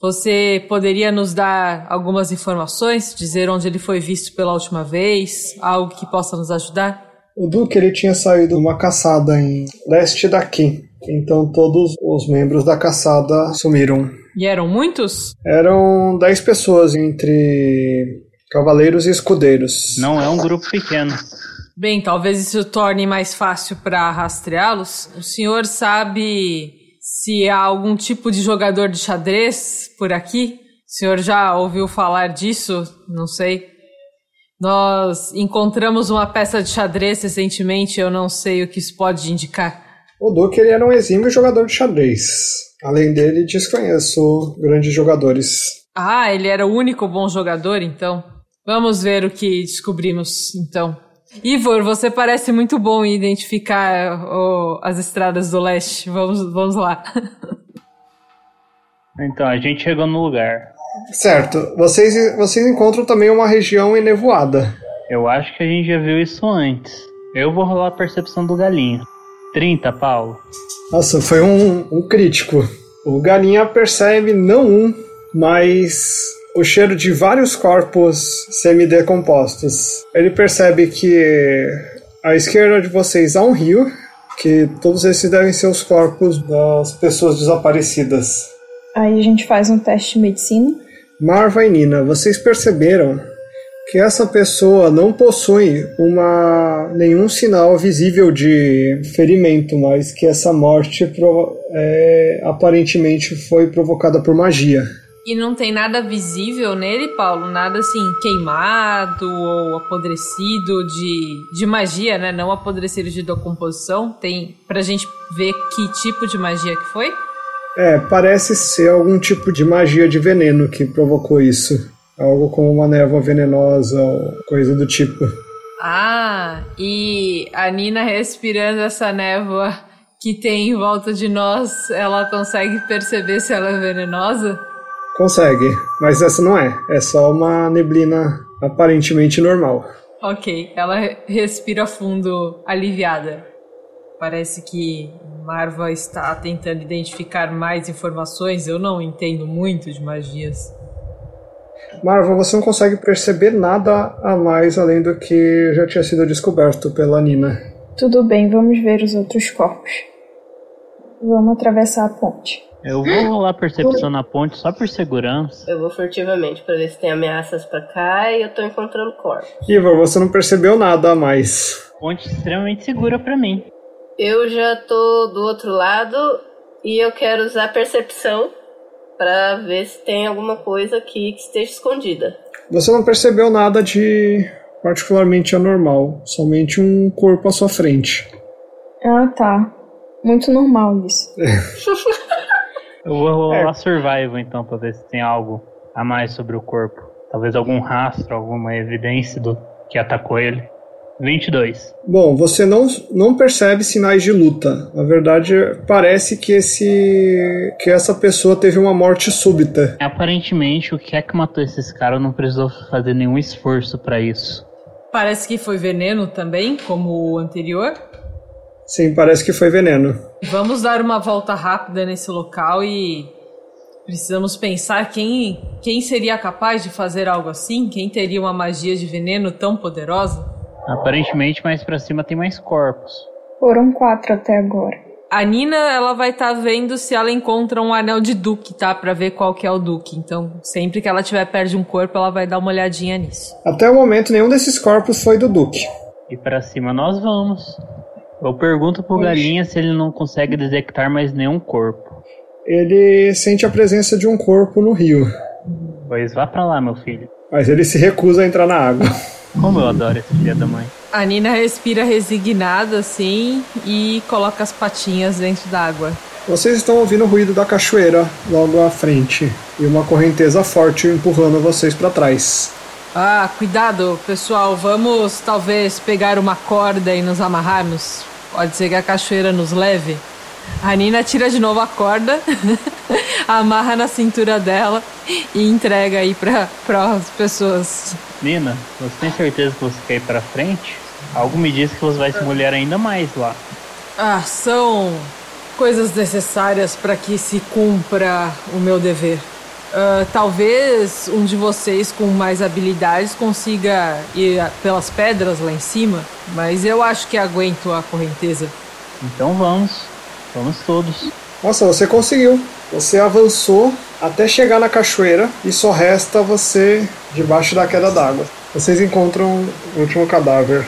Você poderia nos dar algumas informações, dizer onde ele foi visto pela última vez, algo que possa nos ajudar? O Duque ele tinha saído de uma caçada em leste daqui. Então todos os membros da caçada sumiram. E eram muitos? Eram 10 pessoas entre cavaleiros e escudeiros. Não é um grupo pequeno. Bem, talvez isso torne mais fácil para rastreá-los. O senhor sabe se há algum tipo de jogador de xadrez por aqui? O senhor já ouviu falar disso? Não sei. Nós encontramos uma peça de xadrez recentemente, eu não sei o que isso pode indicar. O Duque ele era um exímio jogador de xadrez. Além dele, desconheço grandes jogadores. Ah, ele era o único bom jogador, então. Vamos ver o que descobrimos, então. Ivor, você parece muito bom em identificar oh, as estradas do leste. Vamos, vamos lá. Então, a gente chegou no lugar. Certo. Vocês, vocês encontram também uma região enevoada. Eu acho que a gente já viu isso antes. Eu vou rolar a percepção do galinho. 30, Paulo. Nossa, foi um, um crítico. O Galinha percebe não um, mas o cheiro de vários corpos semidecompostos. Ele percebe que à esquerda de vocês há um rio, que todos esses devem ser os corpos das pessoas desaparecidas. Aí a gente faz um teste de medicina. Marva e Nina, vocês perceberam que essa pessoa não possui uma, nenhum sinal visível de ferimento, mas que essa morte é, aparentemente foi provocada por magia. E não tem nada visível nele, Paulo? Nada assim, queimado ou apodrecido de, de magia, né? Não apodrecido de decomposição. Tem pra gente ver que tipo de magia que foi? É, parece ser algum tipo de magia de veneno que provocou isso. Algo como uma névoa venenosa ou coisa do tipo. Ah, e a Nina respirando essa névoa que tem em volta de nós, ela consegue perceber se ela é venenosa? Consegue, mas essa não é. É só uma neblina aparentemente normal. Ok, ela respira fundo, aliviada. Parece que Marva está tentando identificar mais informações. Eu não entendo muito de magias. Marva, você não consegue perceber nada a mais além do que já tinha sido descoberto pela Nina. Tudo bem, vamos ver os outros corpos. Vamos atravessar a ponte. Eu vou rolar percepção na ponte só por segurança. Eu vou furtivamente pra ver se tem ameaças pra cá e eu tô encontrando corpos. Ivor, você não percebeu nada a mais. Ponte extremamente segura pra mim. Eu já tô do outro lado e eu quero usar percepção pra ver se tem alguma coisa aqui que esteja escondida. Você não percebeu nada de particularmente anormal, somente um corpo à sua frente. Ah, tá. Muito normal isso. Eu vou rolar survival então pra ver se tem algo a mais sobre o corpo. Talvez algum rastro, alguma evidência do que atacou ele. 22. Bom, você não, não percebe sinais de luta. Na verdade, parece que esse que essa pessoa teve uma morte súbita. Aparentemente, o que é que matou esses caras não precisou fazer nenhum esforço pra isso. Parece que foi veneno também, como o anterior. Sim, parece que foi veneno. Vamos dar uma volta rápida nesse local e precisamos pensar quem, quem seria capaz de fazer algo assim? Quem teria uma magia de veneno tão poderosa? Aparentemente, mais pra cima tem mais corpos. Foram quatro até agora. A Nina, ela vai estar vendo se ela encontra um anel de Duque, tá? Pra ver qual que é o Duque. Então, sempre que ela estiver perto de um corpo, ela vai dar uma olhadinha nisso. Até o momento, nenhum desses corpos foi do Duque. E pra cima nós vamos. Eu pergunto pro Galinha se ele não consegue detectar mais nenhum corpo. Ele sente a presença de um corpo no rio, Pois vá pra lá, meu filho. mas ele se recusa a entrar na água. Como eu adoro esse filho da mãe. A Nina respira resignada, assim, e coloca as patinhas dentro d'água. Vocês estão ouvindo o ruído da cachoeira logo à frente e uma correnteza forte empurrando vocês para trás. Ah, cuidado, pessoal. Vamos talvez pegar uma corda e nos amarrarmos. Pode ser que a cachoeira nos leve. A Nina tira de novo a corda, amarra na cintura dela e entrega aí para as pessoas. Nina, você tem certeza que você quer ir pra frente? Algo me diz que você vai se molhar ainda mais lá. Ah, são coisas necessárias para que se cumpra o meu dever. Ah, talvez um de vocês com mais habilidades consiga ir pelas pedras lá em cima, mas eu acho que aguento a correnteza. Então vamos. Vamos todos. Nossa, você conseguiu. Você avançou até chegar na cachoeira e só resta você debaixo da queda d'água. Vocês encontram o último cadáver.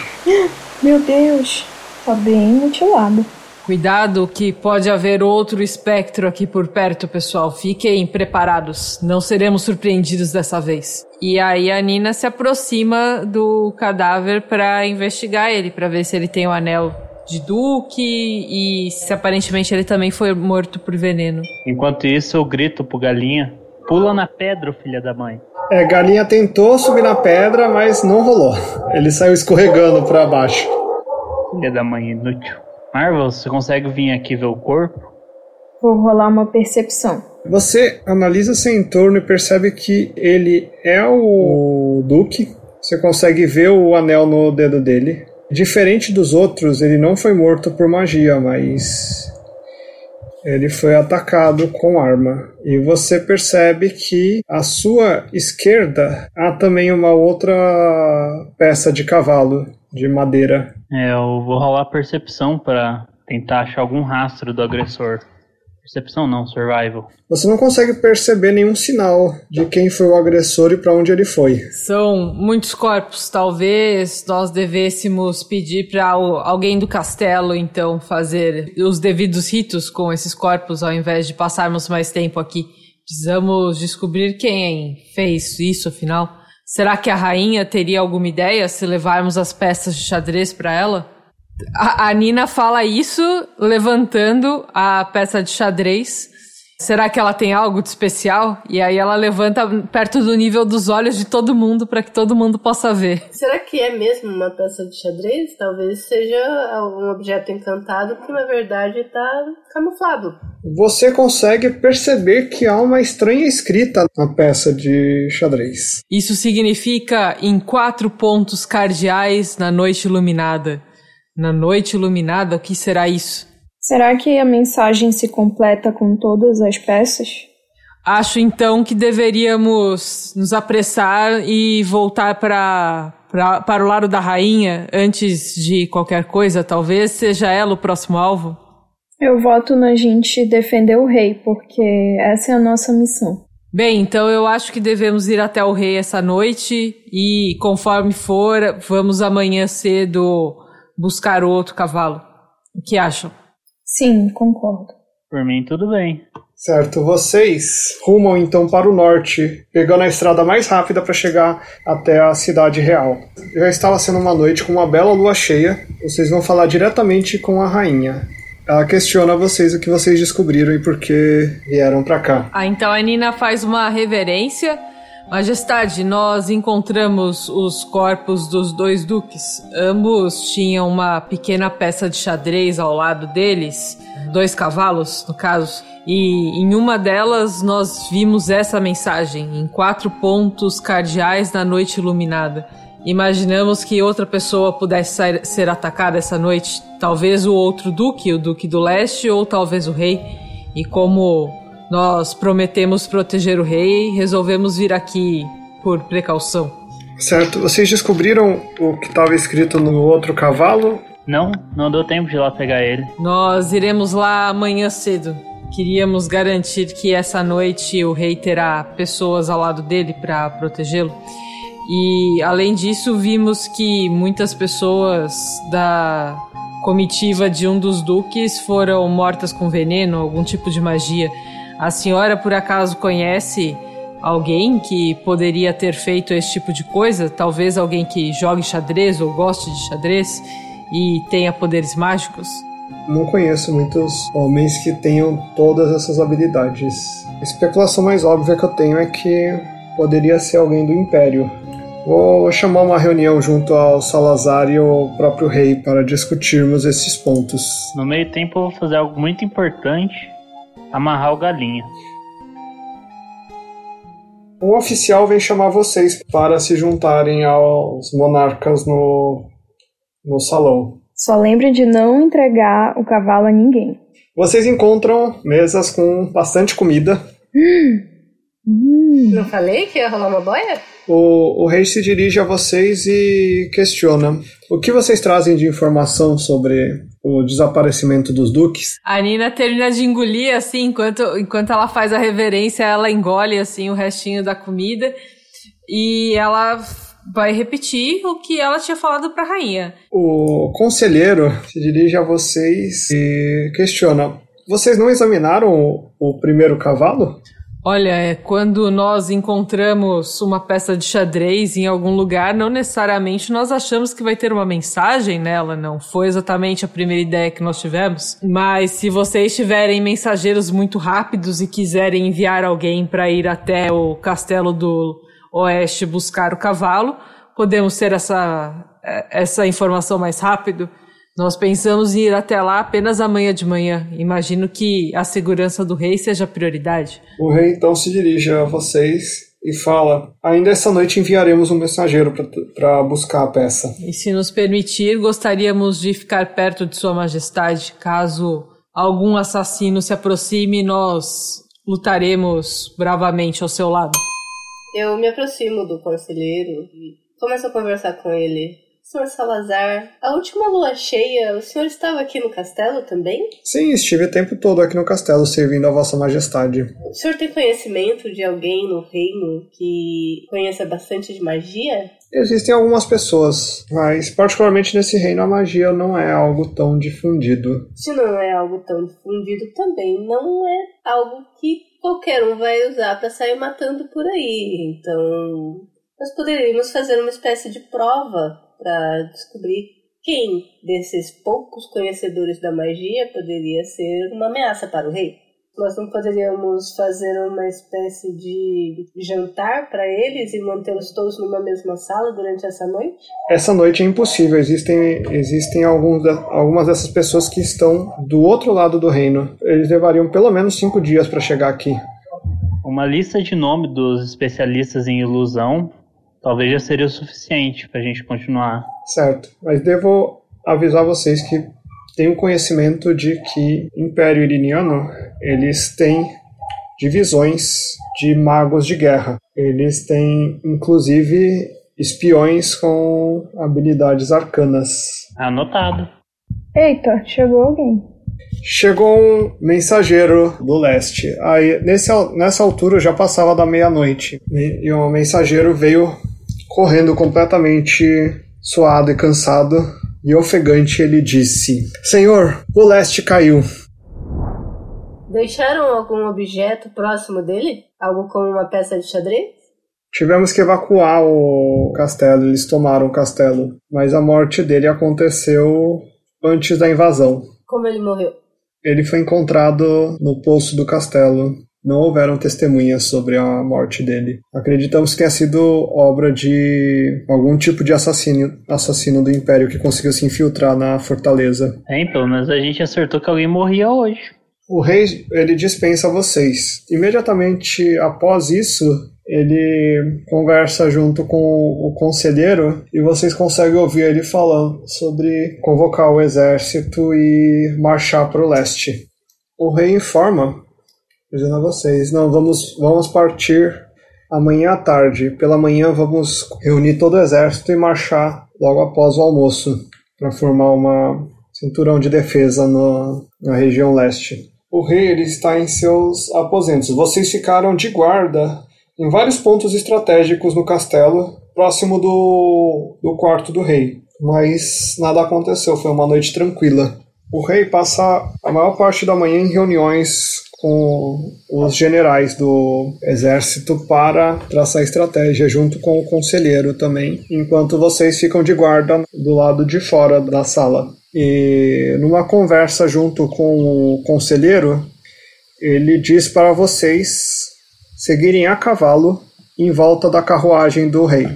Meu Deus, tá bem mutilado. Cuidado que pode haver outro espectro aqui por perto, pessoal. Fiquem preparados. Não seremos surpreendidos dessa vez. E aí a Nina se aproxima do cadáver para investigar ele, para ver se ele tem o anel de Duque e se aparentemente ele também foi morto por veneno. Enquanto isso, eu grito pro Galinha: Pula na pedra, filha da mãe. É, Galinha tentou subir na pedra, mas não rolou. Ele saiu escorregando para baixo. Filha da mãe inútil. Marvel, você consegue vir aqui ver o corpo? Vou rolar uma percepção. Você analisa seu entorno e percebe que ele é o Duque. Você consegue ver o anel no dedo dele. Diferente dos outros, ele não foi morto por magia, mas ele foi atacado com arma. E você percebe que à sua esquerda há também uma outra peça de cavalo de madeira. É, eu vou rolar percepção pra tentar achar algum rastro do agressor. Percepção não, survival. Você não consegue perceber nenhum sinal de quem foi o agressor e para onde ele foi. São muitos corpos. Talvez nós devêssemos pedir para alguém do castelo, então, fazer os devidos ritos com esses corpos, ao invés de passarmos mais tempo aqui. Precisamos descobrir quem fez isso, afinal. Será que a rainha teria alguma ideia se levarmos as peças de xadrez para ela? A, a Nina fala isso levantando a peça de xadrez Será que ela tem algo de especial? E aí ela levanta perto do nível dos olhos de todo mundo para que todo mundo possa ver. Será que é mesmo uma peça de xadrez? Talvez seja algum objeto encantado que na verdade está camuflado. Você consegue perceber que há uma estranha escrita na peça de xadrez. Isso significa em quatro pontos cardeais na noite iluminada. Na noite iluminada, o que será isso? Será que a mensagem se completa com todas as peças? Acho então que deveríamos nos apressar e voltar para para o lado da rainha antes de qualquer coisa. Talvez seja ela o próximo alvo. Eu voto na gente defender o rei, porque essa é a nossa missão. Bem, então eu acho que devemos ir até o rei essa noite e, conforme for, vamos amanhã cedo buscar outro cavalo. O que acham? Sim, concordo. Por mim, tudo bem. Certo, vocês rumam então para o norte, pegando a estrada mais rápida para chegar até a cidade real. Já estava sendo uma noite com uma bela lua cheia. Vocês vão falar diretamente com a rainha. Ela questiona vocês o que vocês descobriram e por que vieram para cá. Ah, então a Nina faz uma reverência. Majestade, nós encontramos os corpos dos dois duques. Ambos tinham uma pequena peça de xadrez ao lado deles, dois cavalos, no caso. E em uma delas nós vimos essa mensagem, em quatro pontos cardeais na noite iluminada. Imaginamos que outra pessoa pudesse ser, ser atacada essa noite, talvez o outro duque, o duque do leste, ou talvez o rei. E como nós prometemos proteger o rei, resolvemos vir aqui por precaução. Certo, vocês descobriram o que estava escrito no outro cavalo? Não, não deu tempo de ir lá pegar ele. Nós iremos lá amanhã cedo. Queríamos garantir que essa noite o rei terá pessoas ao lado dele para protegê-lo. E além disso, vimos que muitas pessoas da comitiva de um dos duques foram mortas com veneno, algum tipo de magia. A senhora por acaso conhece alguém que poderia ter feito esse tipo de coisa? Talvez alguém que jogue xadrez ou goste de xadrez e tenha poderes mágicos? Não conheço muitos homens que tenham todas essas habilidades. A especulação mais óbvia que eu tenho é que poderia ser alguém do Império. Vou chamar uma reunião junto ao Salazar e ao próprio rei para discutirmos esses pontos. No meio tempo, eu vou fazer algo muito importante amarrar o galinha. Um oficial vem chamar vocês para se juntarem aos monarcas no, no salão. Só lembre de não entregar o cavalo a ninguém. Vocês encontram mesas com bastante comida. Não falei que ia rolar uma boia? O, o rei se dirige a vocês e questiona: o que vocês trazem de informação sobre o desaparecimento dos duques? A Nina termina de engolir, assim, enquanto, enquanto ela faz a reverência, ela engole, assim, o restinho da comida e ela vai repetir o que ela tinha falado para a rainha. O conselheiro se dirige a vocês e questiona: vocês não examinaram o, o primeiro cavalo? Olha, é, quando nós encontramos uma peça de xadrez em algum lugar, não necessariamente nós achamos que vai ter uma mensagem nela, não foi exatamente a primeira ideia que nós tivemos. Mas se vocês tiverem mensageiros muito rápidos e quiserem enviar alguém para ir até o castelo do oeste buscar o cavalo, podemos ter essa, essa informação mais rápido. Nós pensamos em ir até lá apenas amanhã de manhã. Imagino que a segurança do rei seja a prioridade. O rei então se dirige a vocês e fala: Ainda essa noite enviaremos um mensageiro para buscar a peça. E se nos permitir, gostaríamos de ficar perto de Sua Majestade. Caso algum assassino se aproxime, nós lutaremos bravamente ao seu lado. Eu me aproximo do conselheiro e começo a conversar com ele. Senhor Salazar, a última lua cheia, o senhor estava aqui no castelo também? Sim, estive o tempo todo aqui no castelo servindo a Vossa Majestade. O senhor tem conhecimento de alguém no reino que conheça bastante de magia? Existem algumas pessoas, mas particularmente nesse reino a magia não é algo tão difundido. Se não é algo tão difundido, também não é algo que qualquer um vai usar para sair matando por aí. Então, nós poderíamos fazer uma espécie de prova para descobrir quem desses poucos conhecedores da magia poderia ser uma ameaça para o rei. Nós não poderíamos fazer uma espécie de jantar para eles e mantê-los todos numa mesma sala durante essa noite? Essa noite é impossível. Existem, existem alguns, algumas dessas pessoas que estão do outro lado do reino. Eles levariam pelo menos cinco dias para chegar aqui. Uma lista de nome dos especialistas em ilusão talvez já seria o suficiente pra gente continuar. Certo. Mas devo avisar vocês que tenho conhecimento de que Império Iriniano eles têm divisões de magos de guerra. Eles têm, inclusive, espiões com habilidades arcanas. Anotado. Eita, chegou alguém. Chegou um mensageiro do leste. Aí, nesse, nessa altura já passava da meia-noite. E e um mensageiro veio correndo completamente suado e cansado. E ofegante ele disse: Senhor, o leste caiu. Deixaram algum objeto próximo dele? Algo como uma peça de xadrez? Tivemos que evacuar o castelo, eles tomaram o castelo. Mas a morte dele aconteceu antes da invasão. Como ele morreu? Ele foi encontrado no poço do castelo. Não houveram testemunhas sobre a morte dele. Acreditamos que tenha sido obra de algum tipo de assassino, assassino do Império que conseguiu se infiltrar na fortaleza. Tem, pelo menos a gente acertou que alguém morria hoje. O rei ele dispensa vocês. Imediatamente após isso, ele conversa junto com o conselheiro e vocês conseguem ouvir ele falando sobre convocar o exército e marchar para o leste. O rei informa, dizendo a vocês: não, vamos, vamos partir amanhã à tarde. Pela manhã vamos reunir todo o exército e marchar logo após o almoço para formar uma cinturão de defesa no, na região leste. O rei ele está em seus aposentos. Vocês ficaram de guarda em vários pontos estratégicos no castelo, próximo do, do quarto do rei. Mas nada aconteceu, foi uma noite tranquila. O rei passa a maior parte da manhã em reuniões com os generais do exército para traçar estratégia, junto com o conselheiro também, enquanto vocês ficam de guarda do lado de fora da sala. E numa conversa junto com o conselheiro, ele diz para vocês seguirem a cavalo em volta da carruagem do rei.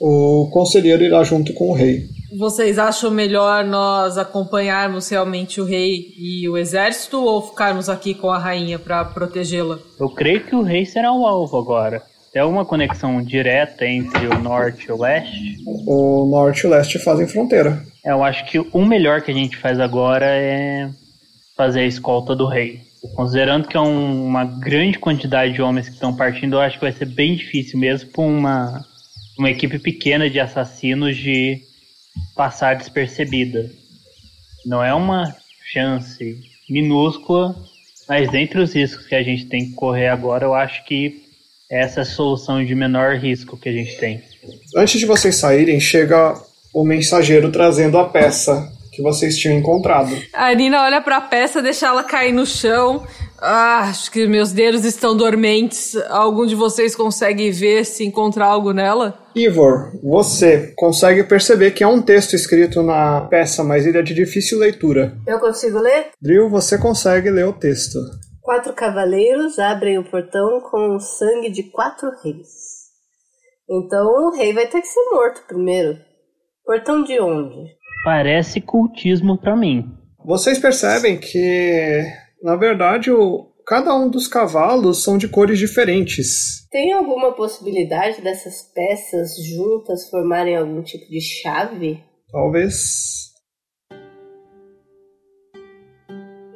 O conselheiro irá junto com o rei. Vocês acham melhor nós acompanharmos realmente o rei e o exército ou ficarmos aqui com a rainha para protegê-la? Eu creio que o rei será o alvo agora. Tem alguma conexão direta entre o norte e o leste? O norte e o leste fazem fronteira. É, Eu acho que o melhor que a gente faz agora é fazer a escolta do rei. Considerando que é um- uma grande quantidade de homens que estão partindo, eu acho que vai ser bem difícil mesmo para uma, uma equipe pequena de assassinos de passar despercebida. Não é uma chance minúscula, mas dentre os riscos que a gente tem que correr agora, eu acho que essa é a solução de menor risco que a gente tem. Antes de vocês saírem, chega o mensageiro trazendo a peça que vocês tinham encontrado. A Nina olha pra peça, deixa ela cair no chão. Ah, acho que meus dedos estão dormentes. Algum de vocês consegue ver se encontrar algo nela? Ivor, você consegue perceber que há um texto escrito na peça, mas ele é de difícil leitura. Eu consigo ler? Drill, você consegue ler o texto. Quatro cavaleiros abrem o portão com o sangue de quatro reis. Então o rei vai ter que ser morto primeiro. Portão de onde? Parece cultismo para mim. Vocês percebem que, na verdade, o, cada um dos cavalos são de cores diferentes. Tem alguma possibilidade dessas peças juntas formarem algum tipo de chave? Talvez.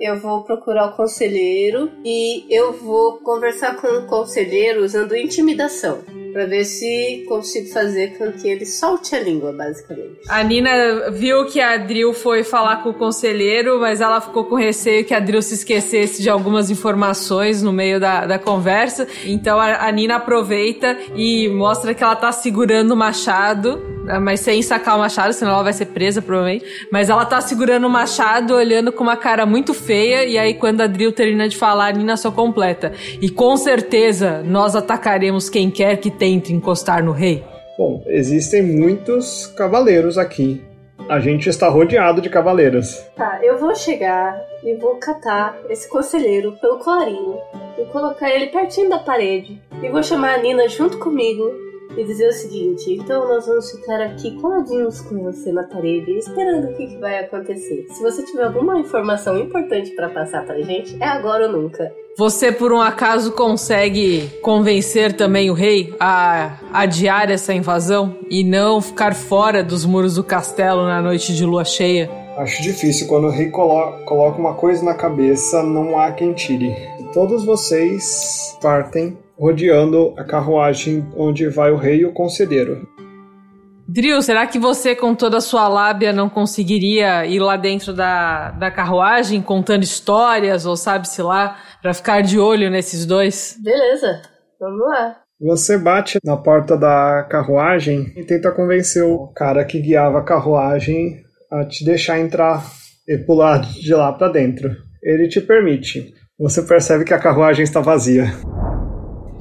Eu vou procurar o conselheiro e eu vou conversar com o conselheiro usando intimidação. Pra ver se consigo fazer com que ele solte a língua, basicamente. A Nina viu que a Drill foi falar com o conselheiro, mas ela ficou com receio que a Drill se esquecesse de algumas informações no meio da, da conversa. Então a, a Nina aproveita e mostra que ela tá segurando o machado, mas sem sacar o machado, senão ela vai ser presa, provavelmente. Mas ela tá segurando o machado, olhando com uma cara muito feia, e aí quando a Drill termina de falar, a Nina só completa. E com certeza nós atacaremos quem quer que tente encostar no rei. Bom, existem muitos cavaleiros aqui. A gente está rodeado de cavaleiros. Tá, eu vou chegar e vou catar esse conselheiro pelo colarinho e colocar ele pertinho da parede. E vou chamar a Nina junto comigo e dizer o seguinte: então nós vamos ficar aqui coladinhos com você na parede, esperando o que, que vai acontecer. Se você tiver alguma informação importante para passar pra gente, é agora ou nunca. Você, por um acaso, consegue convencer também o rei a adiar essa invasão e não ficar fora dos muros do castelo na noite de lua cheia? Acho difícil quando o rei colo coloca uma coisa na cabeça, não há quem tire. Todos vocês partem rodeando a carruagem onde vai o rei e o conselheiro. Drill, será que você, com toda a sua lábia, não conseguiria ir lá dentro da, da carruagem contando histórias, ou sabe-se lá, para ficar de olho nesses dois? Beleza, vamos lá. Você bate na porta da carruagem e tenta convencer o cara que guiava a carruagem a te deixar entrar e pular de lá para dentro. Ele te permite. Você percebe que a carruagem está vazia.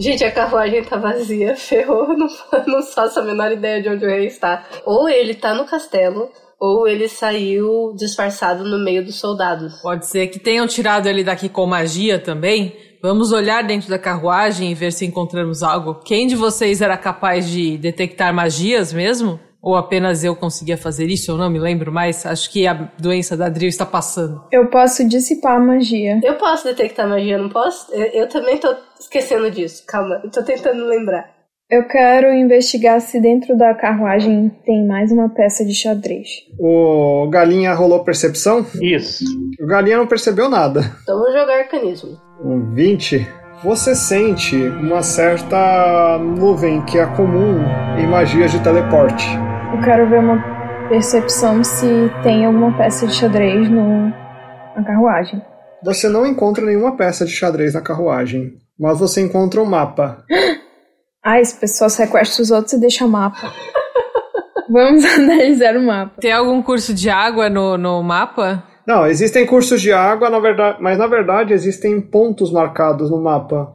Gente, a carruagem tá vazia, ferrou, não, não faço a menor ideia de onde o rei está. Ou ele tá no castelo, ou ele saiu disfarçado no meio dos soldados. Pode ser que tenham tirado ele daqui com magia também. Vamos olhar dentro da carruagem e ver se encontramos algo. Quem de vocês era capaz de detectar magias mesmo? Ou apenas eu conseguia fazer isso? Eu não me lembro mais. Acho que a doença da Drill está passando. Eu posso dissipar a magia. Eu posso detectar magia, não posso? Eu, eu também tô esquecendo disso. Calma, eu tô tentando lembrar. Eu quero investigar se dentro da carruagem tem mais uma peça de xadrez. O Galinha rolou percepção? Isso. O Galinha não percebeu nada. Então vou jogar arcanismo. Um 20. Você sente uma certa nuvem que é comum em magias de teleporte. Eu quero ver uma percepção se tem alguma peça de xadrez no, na carruagem. Você não encontra nenhuma peça de xadrez na carruagem, mas você encontra um mapa. Ah, esse pessoal sequestra os outros e deixa o mapa. Vamos analisar o mapa. Tem algum curso de água no, no mapa? Não, existem cursos de água, na verdade, mas na verdade existem pontos marcados no mapa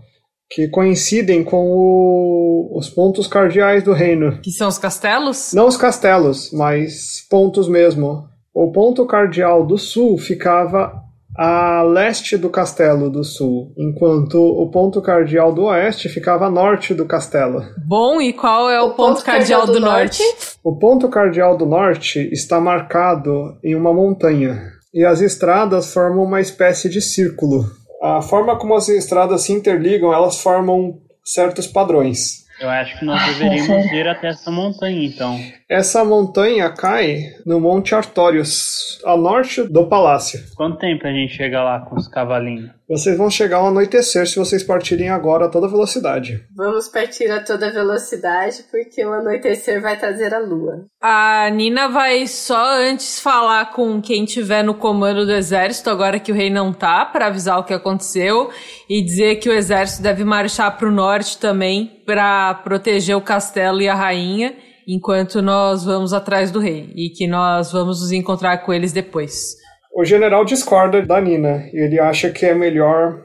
que coincidem com o- os pontos cardeais do reino. Que são os castelos? Não os castelos, mas pontos mesmo. O ponto cardeal do sul ficava a leste do castelo do sul, enquanto o ponto cardeal do oeste ficava a norte do castelo. Bom, e qual é o, ponto, cardeal do, norte? O ponto cardeal do norte está marcado em uma montanha, e as estradas formam uma espécie de círculo. A forma como as estradas se interligam, elas formam certos padrões. Eu acho que nós deveríamos ir até essa montanha, então. Essa montanha cai no Monte Artorius, a norte do palácio. Quanto tempo a gente chega lá com os cavalinhos? Vocês vão chegar ao anoitecer se vocês partirem agora a toda velocidade. Vamos partir a toda velocidade, porque o anoitecer vai trazer a lua. A Nina vai só antes falar com quem tiver no comando do exército, agora que o rei não tá, pra avisar o que aconteceu e dizer que o exército deve marchar pro norte também pra proteger o castelo e a rainha, enquanto nós vamos atrás do rei e que nós vamos nos encontrar com eles depois. O general discorda da Nina e ele acha que é melhor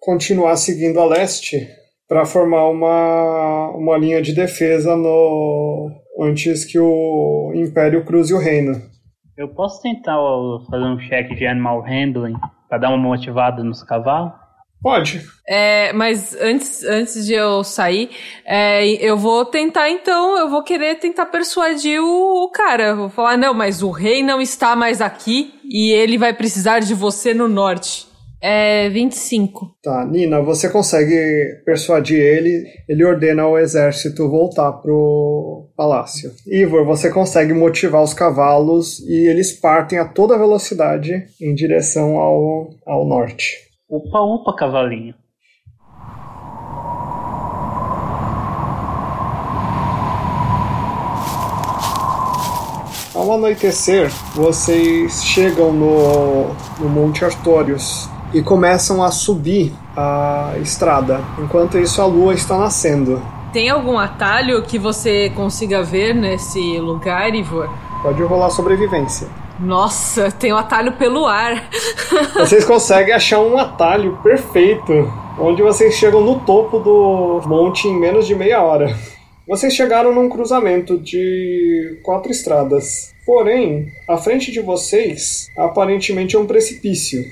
continuar seguindo a leste para formar uma, uma linha de defesa no antes que o Império cruze o reino. Eu posso tentar fazer um check de animal handling pra dar uma motivada nos cavalos? Pode. É, mas antes, antes de eu sair, é, eu vou tentar então, eu vou querer tentar persuadir o, o cara. Vou falar, não, mas o rei não está mais aqui e ele vai precisar de você no norte. É 25. Tá, Nina, você consegue persuadir ele, ele ordena ao exército voltar pro palácio. Ivor, você consegue motivar os cavalos e eles partem a toda velocidade em direção ao, ao norte. Opa, opa, cavalinho. Ao anoitecer, vocês chegam no, no Monte Artorius e começam a subir a estrada. Enquanto isso, a lua está nascendo. Tem algum atalho que você consiga ver nesse lugar, Ivor? Pode rolar sobrevivência. Nossa, tem um atalho pelo ar. Vocês conseguem achar um atalho perfeito, onde vocês chegam no topo do monte em menos de meia hora. Vocês chegaram num cruzamento de quatro estradas. Porém, à frente de vocês, aparentemente é um precipício.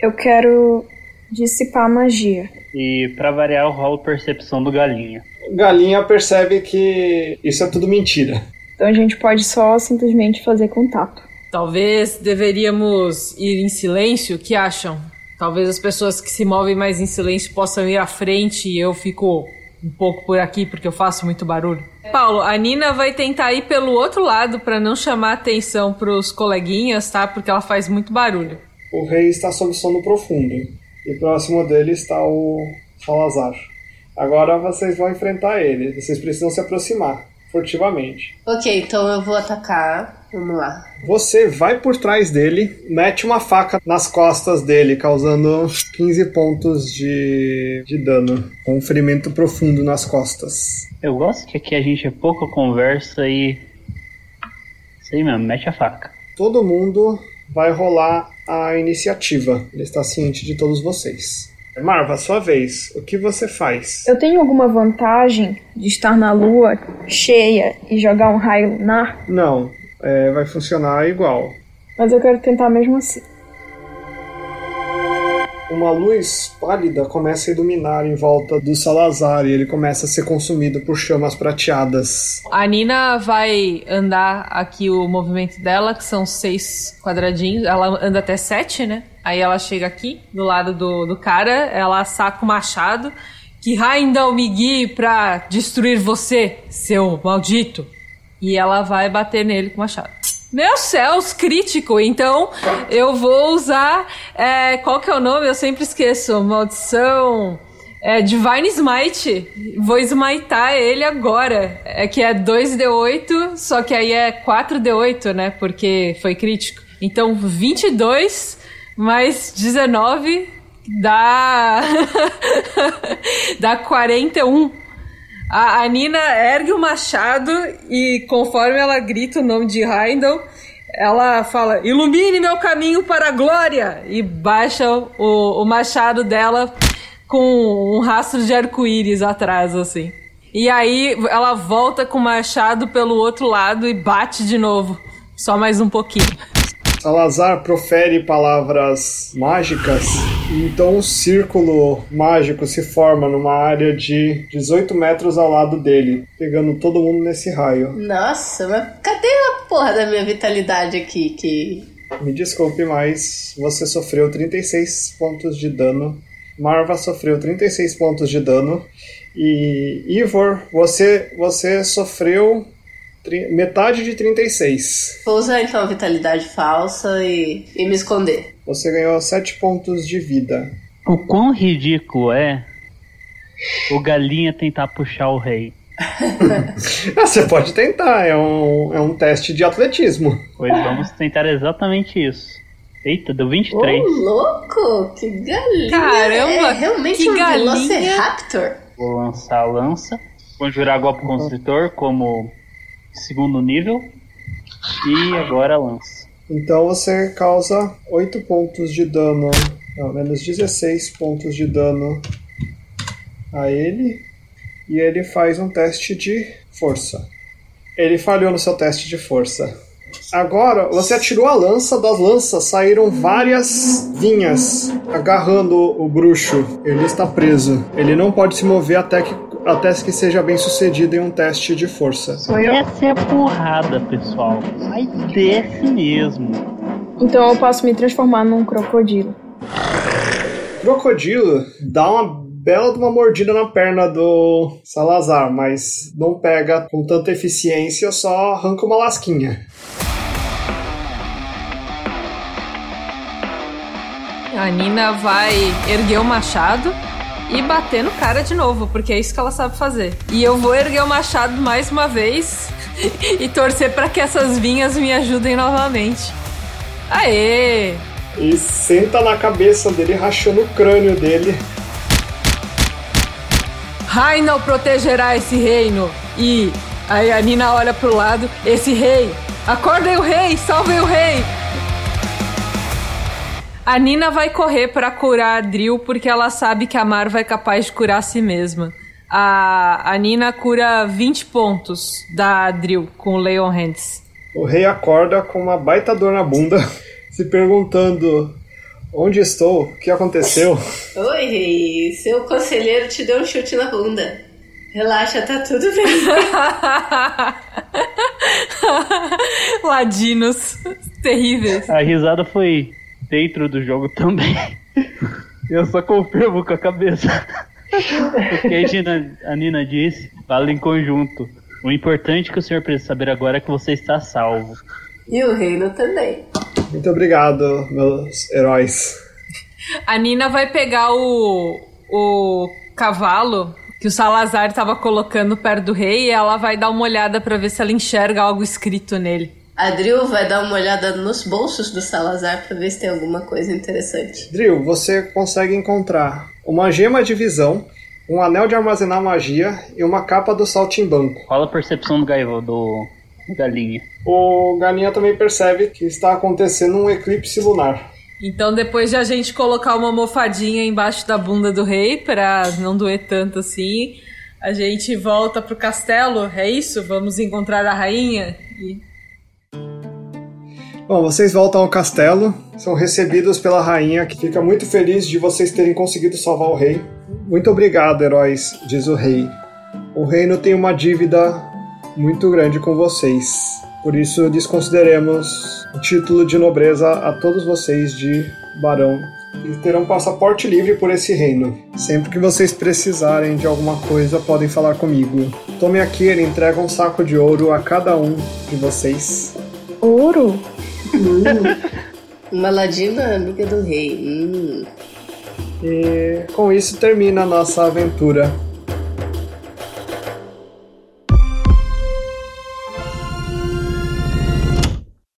Eu quero dissipar a magia. E pra variar, eu rolo percepção do galinha. Galinha percebe que isso é tudo mentira. Então a gente pode só simplesmente fazer contato. Talvez deveríamos ir em silêncio, o que acham? Talvez as pessoas que se movem mais em silêncio possam ir à frente e eu fico um pouco por aqui porque eu faço muito barulho. Paulo, a Nina vai tentar ir pelo outro lado para não chamar atenção pros coleguinhas, tá? Porque ela faz muito barulho. O rei está sob sono profundo. E próximo dele está o Salazar. Agora vocês vão enfrentar ele. Vocês precisam se aproximar furtivamente. Ok, então eu vou atacar. Vamos lá. Você vai por trás dele, mete uma faca nas costas dele, causando 15 pontos de, de dano. Com um ferimento profundo nas costas. Eu gosto que aqui a gente é pouca conversa e. Sei mesmo, mete a faca. Todo mundo vai rolar a iniciativa. Ele está ciente de todos vocês. Marva, sua vez. O que você faz? Eu tenho alguma vantagem de estar na lua cheia e jogar um raio lunar? Não, é, vai funcionar igual. Mas eu quero tentar mesmo assim. Uma luz pálida começa a iluminar em volta do Salazar e ele começa a ser consumido por chamas prateadas. A Nina vai andar aqui o movimento dela, que são seis quadradinhos. Ela anda até sete, né? Aí ela chega aqui, do lado do, do cara, ela saca o machado. Que Raindal me guie pra destruir você, seu maldito. E ela vai bater nele com o machado. Meu céus, crítico. Então, eu vou usar. é, qual que é o nome? Eu sempre esqueço. Maldição. É, Divine Smite. Vou smitar ele agora. É que é 2d8, só que aí é 4d8, né? Porque foi crítico. Então, 22 mais 19 dá. dá 41. A, a Nina ergue o machado e, conforme ela grita o nome de Heindel, ela fala: Ilumine meu caminho para a glória! E baixa o, o machado dela com um rastro de arco-íris atrás, assim. E aí ela volta com o machado pelo outro lado e bate de novo. Só mais um pouquinho. Salazar profere palavras mágicas, então um círculo mágico se forma numa área de 18 metros ao lado dele, pegando todo mundo nesse raio. Nossa, mas cadê a porra da minha vitalidade aqui? Que. Me desculpe, mas você sofreu 36 pontos de dano. Marva sofreu 36 pontos de dano. E Ivor, você, você sofreu metade de 36. Vou usar então a vitalidade falsa e, e me esconder. Você ganhou 7 pontos de vida. O quão ridículo é o galinha tentar puxar o rei. Ah, você pode tentar, é um, é um teste de atletismo. Pois vamos tentar exatamente isso. Eita, deu 23. Ô, louco! Que galinha! Caramba, É realmente que um galinha. Velociraptor. Vou lançar a lança. Conjurar golpe constritor como segundo nível. E agora lança. Então você causa 8 pontos de dano, não, menos 16 pontos de dano a ele. E ele faz um teste de força. Ele falhou no seu teste de força. Agora, você atirou a lança, das lanças saíram várias vinhas agarrando o bruxo. Ele está preso. Ele não pode se mover até que, até que seja bem sucedido em um teste de força. Essa é a porrada, pessoal. Vai desce mesmo. Então eu posso me transformar num crocodilo. Crocodilo dá uma bela de uma mordida na perna do Salazar, mas não pega com tanta eficiência, só arranca uma lasquinha. A Nina vai erguer o machado e bater no cara de novo, porque é isso que ela sabe fazer. E eu vou erguer o machado mais uma vez e torcer para que essas vinhas me ajudem novamente. Aê! E senta na cabeça dele, rachando o crânio dele. Rainal protegerá esse reino. E aí a Nina olha pro lado, esse rei. Acordem o rei, salvem o rei. A Nina vai correr pra curar a Drill porque ela sabe que a Marva é capaz de curar a si mesma. a, a Nina cura 20 pontos da Drill com o Leon Hands. O rei acorda com uma baita dor na bunda, se perguntando: Onde estou? O que aconteceu? Oi, rei. Seu conselheiro te deu um chute na bunda. Relaxa, tá tudo bem. Ladinos terríveis. A risada foi dentro do jogo também. Eu só confirmo com a cabeça. O que a Nina, a Nina disse, fala em conjunto. O importante que o senhor precisa saber agora é que você está salvo. E o reino também. Muito obrigado, meus heróis. A Nina vai pegar o, o cavalo que o Salazar estava colocando perto do rei e ela vai dar uma olhada para ver se ela enxerga algo escrito nele. A Drill vai dar uma olhada nos bolsos do Salazar pra ver se tem alguma coisa interessante. Drill, você consegue encontrar uma gema de visão, um anel de armazenar magia e uma capa do saltimbanco. Qual a percepção do gaivo, do do galinha? O galinha também percebe que está acontecendo um eclipse lunar. Então, depois de a gente colocar uma almofadinha embaixo da bunda do rei, pra não doer tanto assim, a gente volta pro castelo. É isso? Vamos encontrar a rainha? E Bom, vocês voltam ao castelo, são recebidos pela rainha, que fica muito feliz de vocês terem conseguido salvar o rei. Muito obrigado, heróis, diz o rei. O reino tem uma dívida muito grande com vocês. Por isso, desconsideremos o título de nobreza a todos vocês de barão e terão passaporte livre por esse reino. Sempre que vocês precisarem de alguma coisa, podem falar comigo. Tome aqui, ele entrega um saco de ouro a cada um de vocês. Ouro? Uma ladina amiga do rei. Hum. E com isso termina a nossa aventura